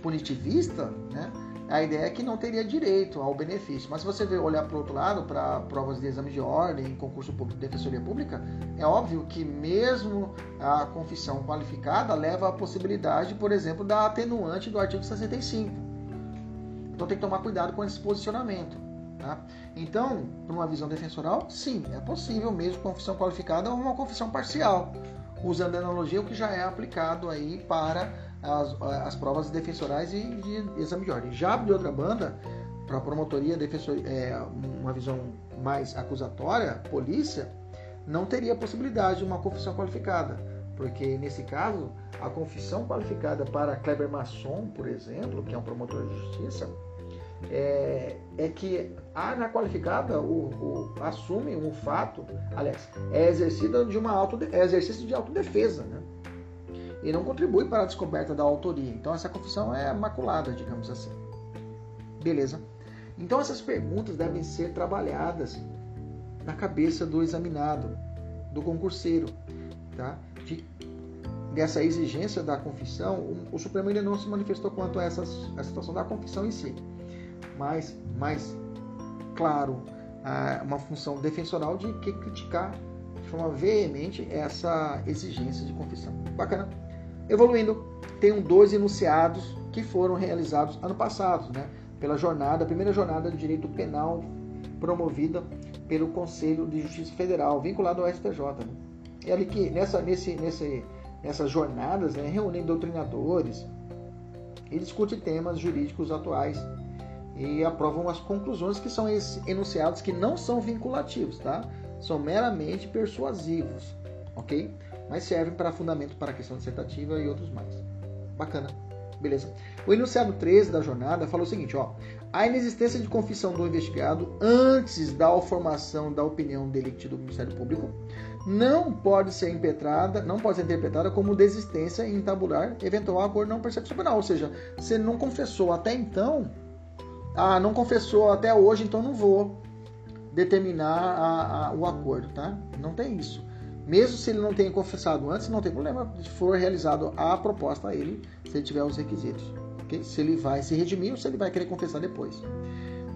punitivista, né, a ideia é que não teria direito ao benefício. Mas se você olhar para o outro lado, para provas de exame de ordem, concurso público de defensoria pública, é óbvio que mesmo a confissão qualificada leva à possibilidade, por exemplo, da atenuante do artigo 65. Então tem que tomar cuidado com esse posicionamento. Tá? Então, para uma visão defensoral, sim, é possível mesmo confissão qualificada ou uma confissão parcial, usando a analogia o que já é aplicado aí para as, as provas defensorais e de exame de ordem. Já de outra banda, para a promotoria, defensor, é, uma visão mais acusatória, polícia, não teria possibilidade de uma confissão qualificada, porque nesse caso, a confissão qualificada para Kleber Masson, por exemplo, que é um promotor de justiça, é, é que a na qualificada o, o, assume um fato, aliás, é exercida de uma auto, é exercício de autodefesa, né? E não contribui para a descoberta da autoria. Então essa confissão é maculada, digamos assim. Beleza? Então essas perguntas devem ser trabalhadas na cabeça do examinado, do concurseiro, tá? De, dessa exigência da confissão, o, o Supremo ainda não se manifestou quanto a essa a situação da confissão em si mais, mais claro, uma função defensoral de que criticar de forma veemente essa exigência de confissão. Bacana. Evoluindo, tenho dois enunciados que foram realizados ano passado, né, pela jornada, a primeira jornada de direito penal promovida pelo Conselho de Justiça Federal, vinculado ao STJ. Né? É ali que nessa, nesse, nesse, nessas jornadas, né, reúnem doutrinadores e discute temas jurídicos atuais e aprovam as conclusões que são esses enunciados que não são vinculativos, tá? São meramente persuasivos, ok? Mas servem para fundamento para a questão dissertativa e outros mais. Bacana, beleza? O enunciado 13 da jornada fala o seguinte, ó. A inexistência de confissão do investigado antes da formação da opinião delicte do Ministério Público não pode ser impetrada, não pode ser interpretada como desistência em tabular eventual acordo não percepção penal. Ou seja, você não confessou até então, ah, não confessou até hoje, então não vou determinar a, a, o acordo, tá? Não tem isso. Mesmo se ele não tenha confessado antes, não tem problema se for realizado a proposta a ele, se ele tiver os requisitos. Okay? Se ele vai se redimir ou se ele vai querer confessar depois.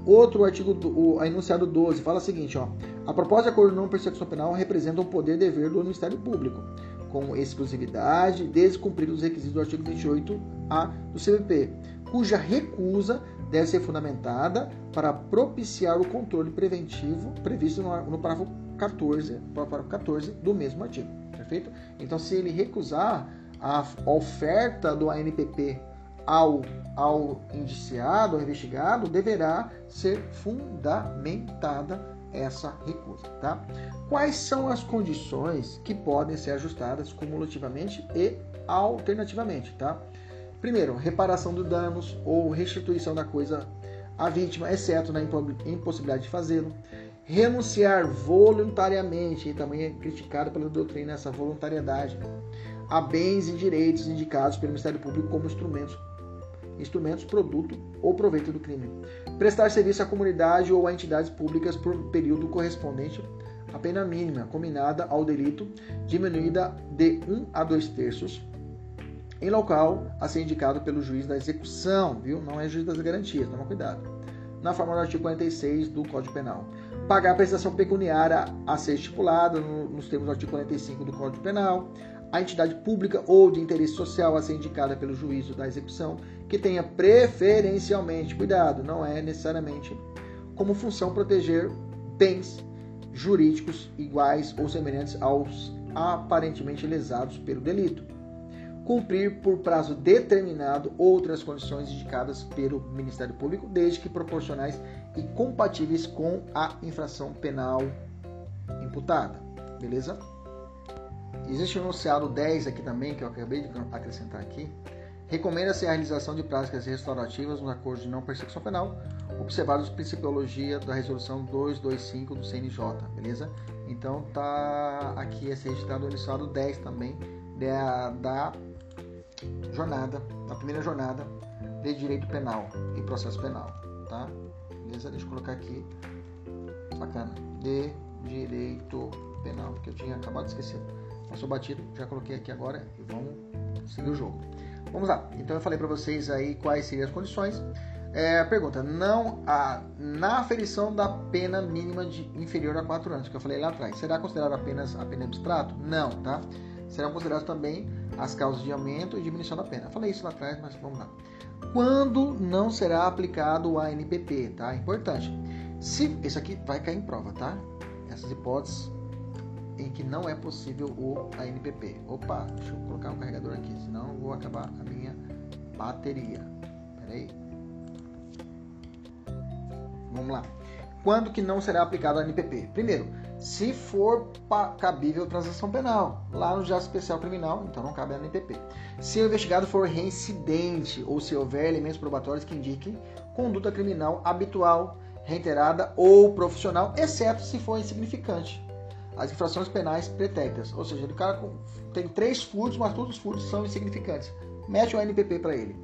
Outro artigo, o enunciado 12, fala o seguinte: ó, a proposta de acordo não persecução penal representa um poder dever do Ministério Público, com exclusividade, desde os requisitos do artigo 28A do CPP, cuja recusa deve ser fundamentada para propiciar o controle preventivo previsto no, no parágrafo 14, parágrafo 14 do mesmo artigo. Perfeito? Então, se ele recusar a oferta do ANPP ao, ao indiciado, ao investigado, deverá ser fundamentada essa recusa, tá? Quais são as condições que podem ser ajustadas cumulativamente e alternativamente, tá? Primeiro, reparação dos danos ou restituição da coisa à vítima, exceto na impossibilidade de fazê-lo. Renunciar voluntariamente, e também é criticado pela doutrina essa voluntariedade, a bens e direitos indicados pelo Ministério Público como instrumentos instrumentos, produto ou proveito do crime. Prestar serviço à comunidade ou a entidades públicas por período correspondente à pena mínima combinada ao delito, diminuída de 1 a 2 terços, em local a ser indicado pelo juiz da execução, viu? Não é juiz das garantias, toma cuidado. Na forma do artigo 46 do Código Penal. Pagar a prestação pecuniária a ser estipulada nos termos do artigo 45 do Código Penal a entidade pública ou de interesse social a ser indicada pelo juízo da execução, que tenha preferencialmente, cuidado, não é necessariamente, como função proteger bens jurídicos iguais ou semelhantes aos aparentemente lesados pelo delito. Cumprir por prazo determinado outras condições indicadas pelo Ministério Público, desde que proporcionais e compatíveis com a infração penal imputada. Beleza? Existe o enunciado 10 aqui também, que eu acabei de acrescentar aqui. Recomenda-se a realização de práticas restaurativas no acordo de não persecução penal, observados a principiologia da resolução 225 do CNJ, beleza? Então tá aqui esse registrado o enunciado 10 também da, da jornada, da primeira jornada de direito penal e processo penal, tá? Beleza? Deixa eu colocar aqui. Bacana. De direito penal, que eu tinha acabado de esquecer. Passou batido, já coloquei aqui agora e vamos seguir o jogo. Vamos lá. Então eu falei para vocês aí quais seriam as condições. É, pergunta, não a, na aferição da pena mínima de inferior a 4 anos, que eu falei lá atrás, será considerada apenas a pena abstrato? Não, tá? Serão consideradas também as causas de aumento e diminuição da pena. Eu falei isso lá atrás, mas vamos lá. Quando não será aplicado o ANPP, tá? Importante. Se isso aqui vai cair em prova, tá? Essas hipóteses em que não é possível o ANPP. Opa, deixa eu colocar um carregador aqui, senão vou acabar a minha bateria. Pera aí. Vamos lá. Quando que não será aplicado o ANPP? Primeiro, se for cabível transação penal, lá no Justiça Especial Criminal, então não cabe a ANPP. Se o investigado for reincidente ou se houver elementos probatórios que indiquem conduta criminal habitual, reiterada ou profissional, exceto se for insignificante as infrações penais pretéritas. Ou seja, o cara tem três furtos, mas todos os furtos são insignificantes. Mete o NPP para ele.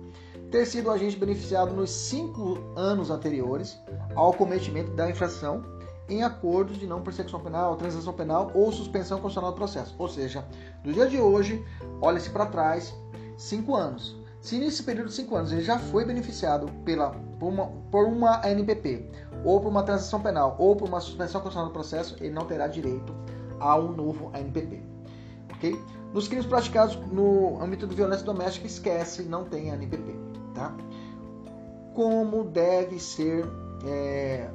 Ter sido agente beneficiado nos cinco anos anteriores ao cometimento da infração em acordos de não persecução penal, transação penal ou suspensão constitucional do processo. Ou seja, do dia de hoje, olha-se para trás, cinco anos. Se nesse período de cinco anos ele já foi beneficiado pela, por, uma, por uma NPP ou por uma transação penal, ou por uma suspensão constitucional do processo, ele não terá direito a um novo ANPP. Ok? Nos crimes praticados no âmbito de violência doméstica, esquece, não tem ANPP. Tá? Como deve ser é,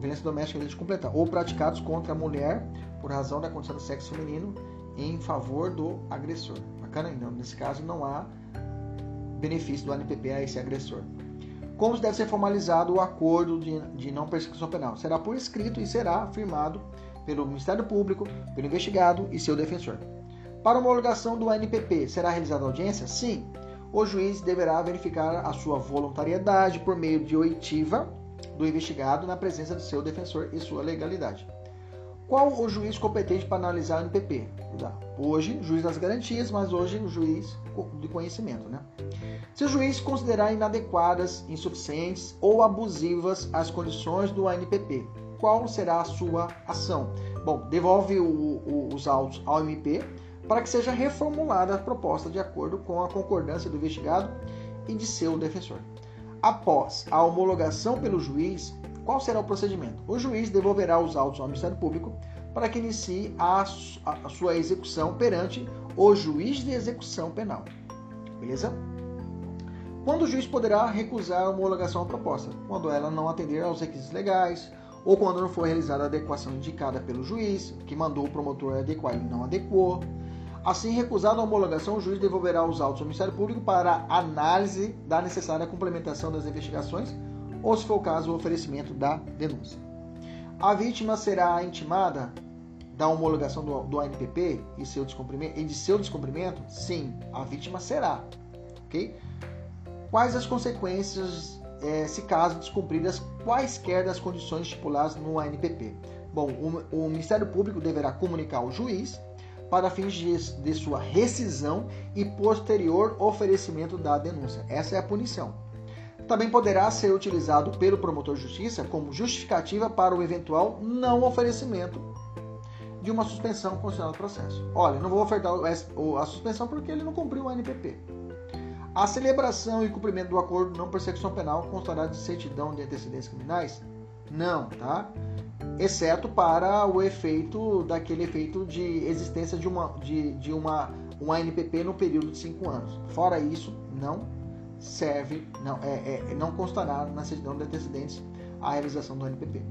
violência doméstica de completar, ou praticados contra a mulher por razão da condição do sexo feminino em favor do agressor. Bacana? Então, nesse caso, não há benefício do ANPP a esse agressor. Como deve ser formalizado o acordo de, de não persecução penal? Será por escrito e será firmado pelo Ministério Público, pelo investigado e seu defensor. Para homologação do ANPP, será realizada audiência? Sim. O juiz deverá verificar a sua voluntariedade por meio de oitiva do investigado na presença do seu defensor e sua legalidade. Qual o juiz competente para analisar o NPP? Hoje, juiz das garantias, mas hoje juiz de conhecimento. Né? Se o juiz considerar inadequadas, insuficientes ou abusivas as condições do ANPP, qual será a sua ação? Bom, devolve o, o, os autos ao MP para que seja reformulada a proposta de acordo com a concordância do investigado e de seu defensor. Após a homologação pelo juiz, qual será o procedimento? O juiz devolverá os autos ao Ministério Público para que inicie a, a, sua execução perante o juiz de execução penal. Beleza? Quando o juiz poderá recusar a homologação à proposta? Quando ela não atender aos requisitos legais, ou quando não for realizada a adequação indicada pelo juiz, que mandou o promotor adequar e não adequou. Assim, recusada a homologação, o juiz devolverá os autos ao Ministério Público para análise da necessária complementação das investigações ou, se for o caso, o oferecimento da denúncia. A vítima será intimada da homologação do, do ANPP e, seu e de seu descumprimento? Sim, a vítima será. ok? Quais as consequências é, se caso descumpridas quaisquer das condições estipuladas no ANPP? Bom, o, o Ministério Público deverá comunicar ao juiz para fins de, sua rescisão e posterior oferecimento da denúncia. Essa é a punição. Também poderá ser utilizado pelo promotor de justiça como justificativa para o eventual não oferecimento de uma suspensão constitucional do processo. Olha, não vou ofertar a suspensão porque ele não cumpriu o NPP. A celebração e cumprimento do acordo não persecução penal constará de certidão de antecedentes criminais? Não, tá? Exceto para o efeito daquele efeito de existência de uma de, de uma uma NPP no período de cinco anos. Fora isso, não serve, não é, é não constará na certidão de antecedentes a realização do NPP.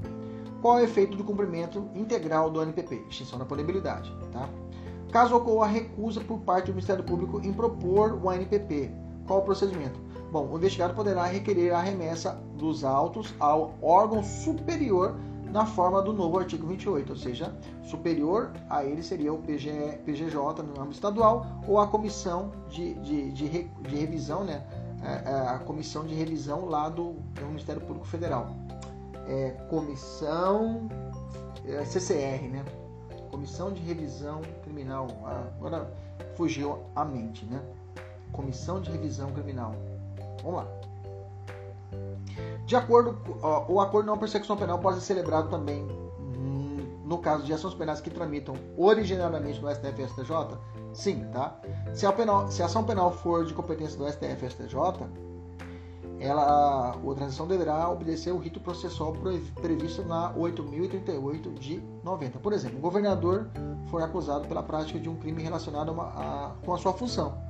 Qual é o efeito do cumprimento integral do NPP? Extinção da punibilidade, tá? Caso ocorra recusa por parte do Ministério Público em propor o ANPP, qual o procedimento? Bom, o investigado poderá requerer a remessa dos autos ao órgão superior na forma do novo artigo 28, ou seja, superior a ele seria o PG, PGJ no âmbito estadual ou a comissão de, de, de, de revisão, né? É, é, a comissão de revisão lá do, do Ministério Público Federal. É, comissão é, CCR, né? Comissão de Revisão Criminal. Agora fugiu a mente, né? Comissão de Revisão Criminal. Vamos lá. De acordo, o acordo não persecução penal pode ser celebrado também hum, no caso de ações penais que tramitam originariamente no STF e STJ? Sim, tá? Se a, penal, se a ação penal for de competência do STF e STJ, ela, a transação deverá obedecer o rito processual previsto na 8.038 de 90. Por exemplo, o governador for acusado pela prática de um crime relacionado a uma, a, com a sua função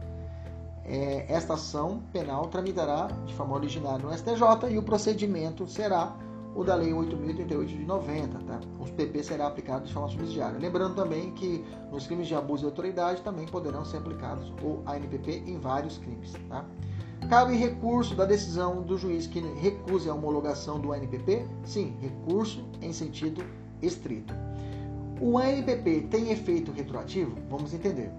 é, esta ação penal tramitará de forma originária no STJ e o procedimento será o da Lei 8.038 de 90. Tá? Os PP será aplicado de forma subsidiária. Lembrando também que nos crimes de abuso de autoridade também poderão ser aplicados o ANPP em vários crimes. Tá? Cabe recurso da decisão do juiz que recuse a homologação do ANPP? Sim, recurso em sentido estrito. O ANPP tem efeito retroativo? Vamos entender.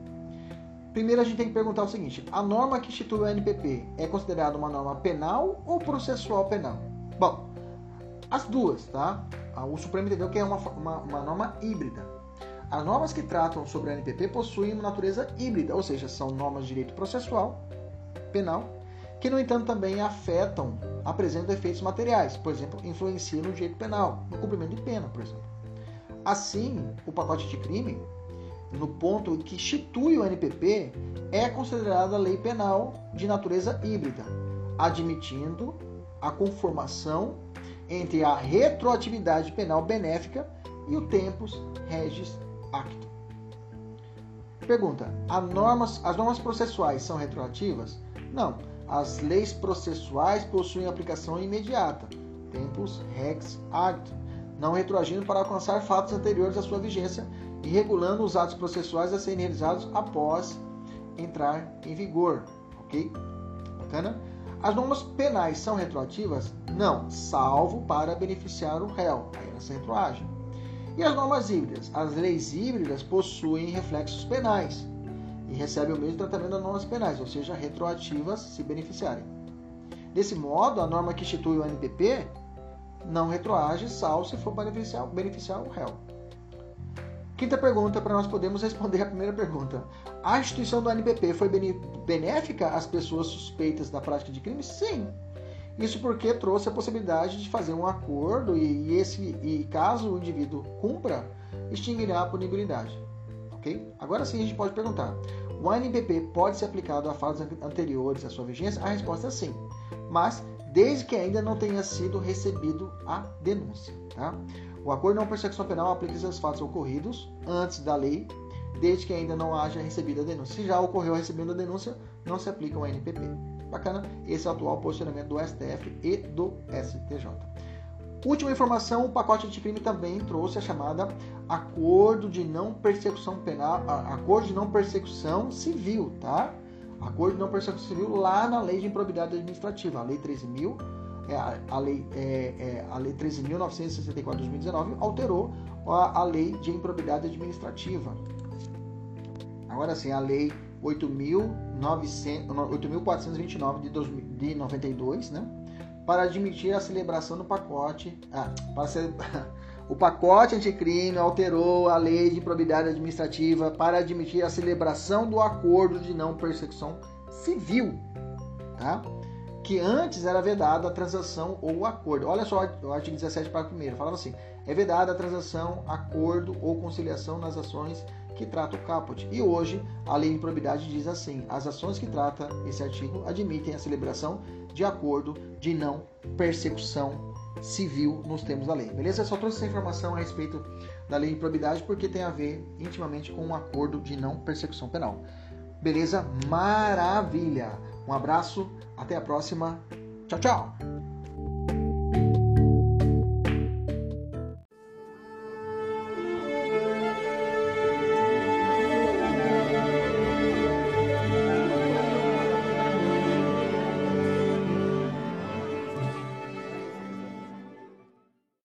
Primeiro a gente tem que perguntar o seguinte: a norma que institui o NPP é considerada uma norma penal ou processual penal? Bom, as duas, tá? O Supremo entendeu que é uma, uma, uma norma híbrida. As normas que tratam sobre o NPP possuem uma natureza híbrida, ou seja, são normas de direito processual penal, que no entanto também afetam, apresentam efeitos materiais, por exemplo, influenciam no direito penal, no cumprimento de pena, por exemplo. Assim, o pacote de crime no ponto que institui o NPP, é considerada lei penal de natureza híbrida, admitindo a conformação entre a retroatividade penal benéfica e o tempus regis acto. Pergunta: normas, as normas processuais são retroativas? Não. As leis processuais possuem aplicação imediata, tempus rex acto, não retroagindo para alcançar fatos anteriores à sua vigência e regulando os atos processuais a serem realizados após entrar em vigor. Ok? Bacana? As normas penais são retroativas? Não, salvo para beneficiar o réu. Aí elas retroagem. E as normas híbridas? As leis híbridas possuem reflexos penais e recebem o mesmo tratamento das normas penais, ou seja, retroativas se beneficiarem. Desse modo, a norma que institui o NPP não retroage, salvo se for beneficiar, beneficiar o réu. Quinta pergunta, para nós podermos responder a primeira pergunta. A instituição do NPP foi benéfica às pessoas suspeitas da prática de crime? Sim. Isso porque trouxe a possibilidade de fazer um acordo e, esse, e caso o indivíduo cumpra, extinguirá a punibilidade. Ok? Agora sim a gente pode perguntar: o ANPP pode ser aplicado a fatos anteriores à sua vigência? A resposta é sim, mas desde que ainda não tenha sido recebido a denúncia. Tá? O acordo não persecução penal aplica-se aos fatos ocorridos antes da lei, desde que ainda não haja recebido a denúncia. Se já ocorreu recebendo a denúncia, não se aplica o NPP. Bacana, esse é o atual posicionamento do STF e do STJ. Última informação, o pacote anticrime também trouxe a chamada acordo de não persecução penal, acordo de não persecução civil, tá? Acordo de não persecução civil lá na lei de improbidade administrativa, a lei 13.000, é, a lei, é, é, a lei 13.964 de 2019 alterou a, a lei de improbidade administrativa. Agora sim, a lei 8.429 de, de 92, né? para admitir a celebração do pacote. Ah, para ser, o pacote anticrime alterou a lei de probidade administrativa para admitir a celebração do acordo de não persecução civil, tá? Que antes era vedada a transação ou o acordo. Olha só o artigo 17, parágrafo 1 falava assim: é vedada a transação, acordo ou conciliação nas ações que trata o caput. E hoje a lei de probidade diz assim: as ações que trata esse artigo admitem a celebração de acordo de não persecução civil nos termos da lei. Beleza? Eu só trouxe essa informação a respeito da lei de probidade porque tem a ver intimamente com um acordo de não persecução penal. Beleza? Maravilha! Um abraço, até a próxima. Tchau, tchau!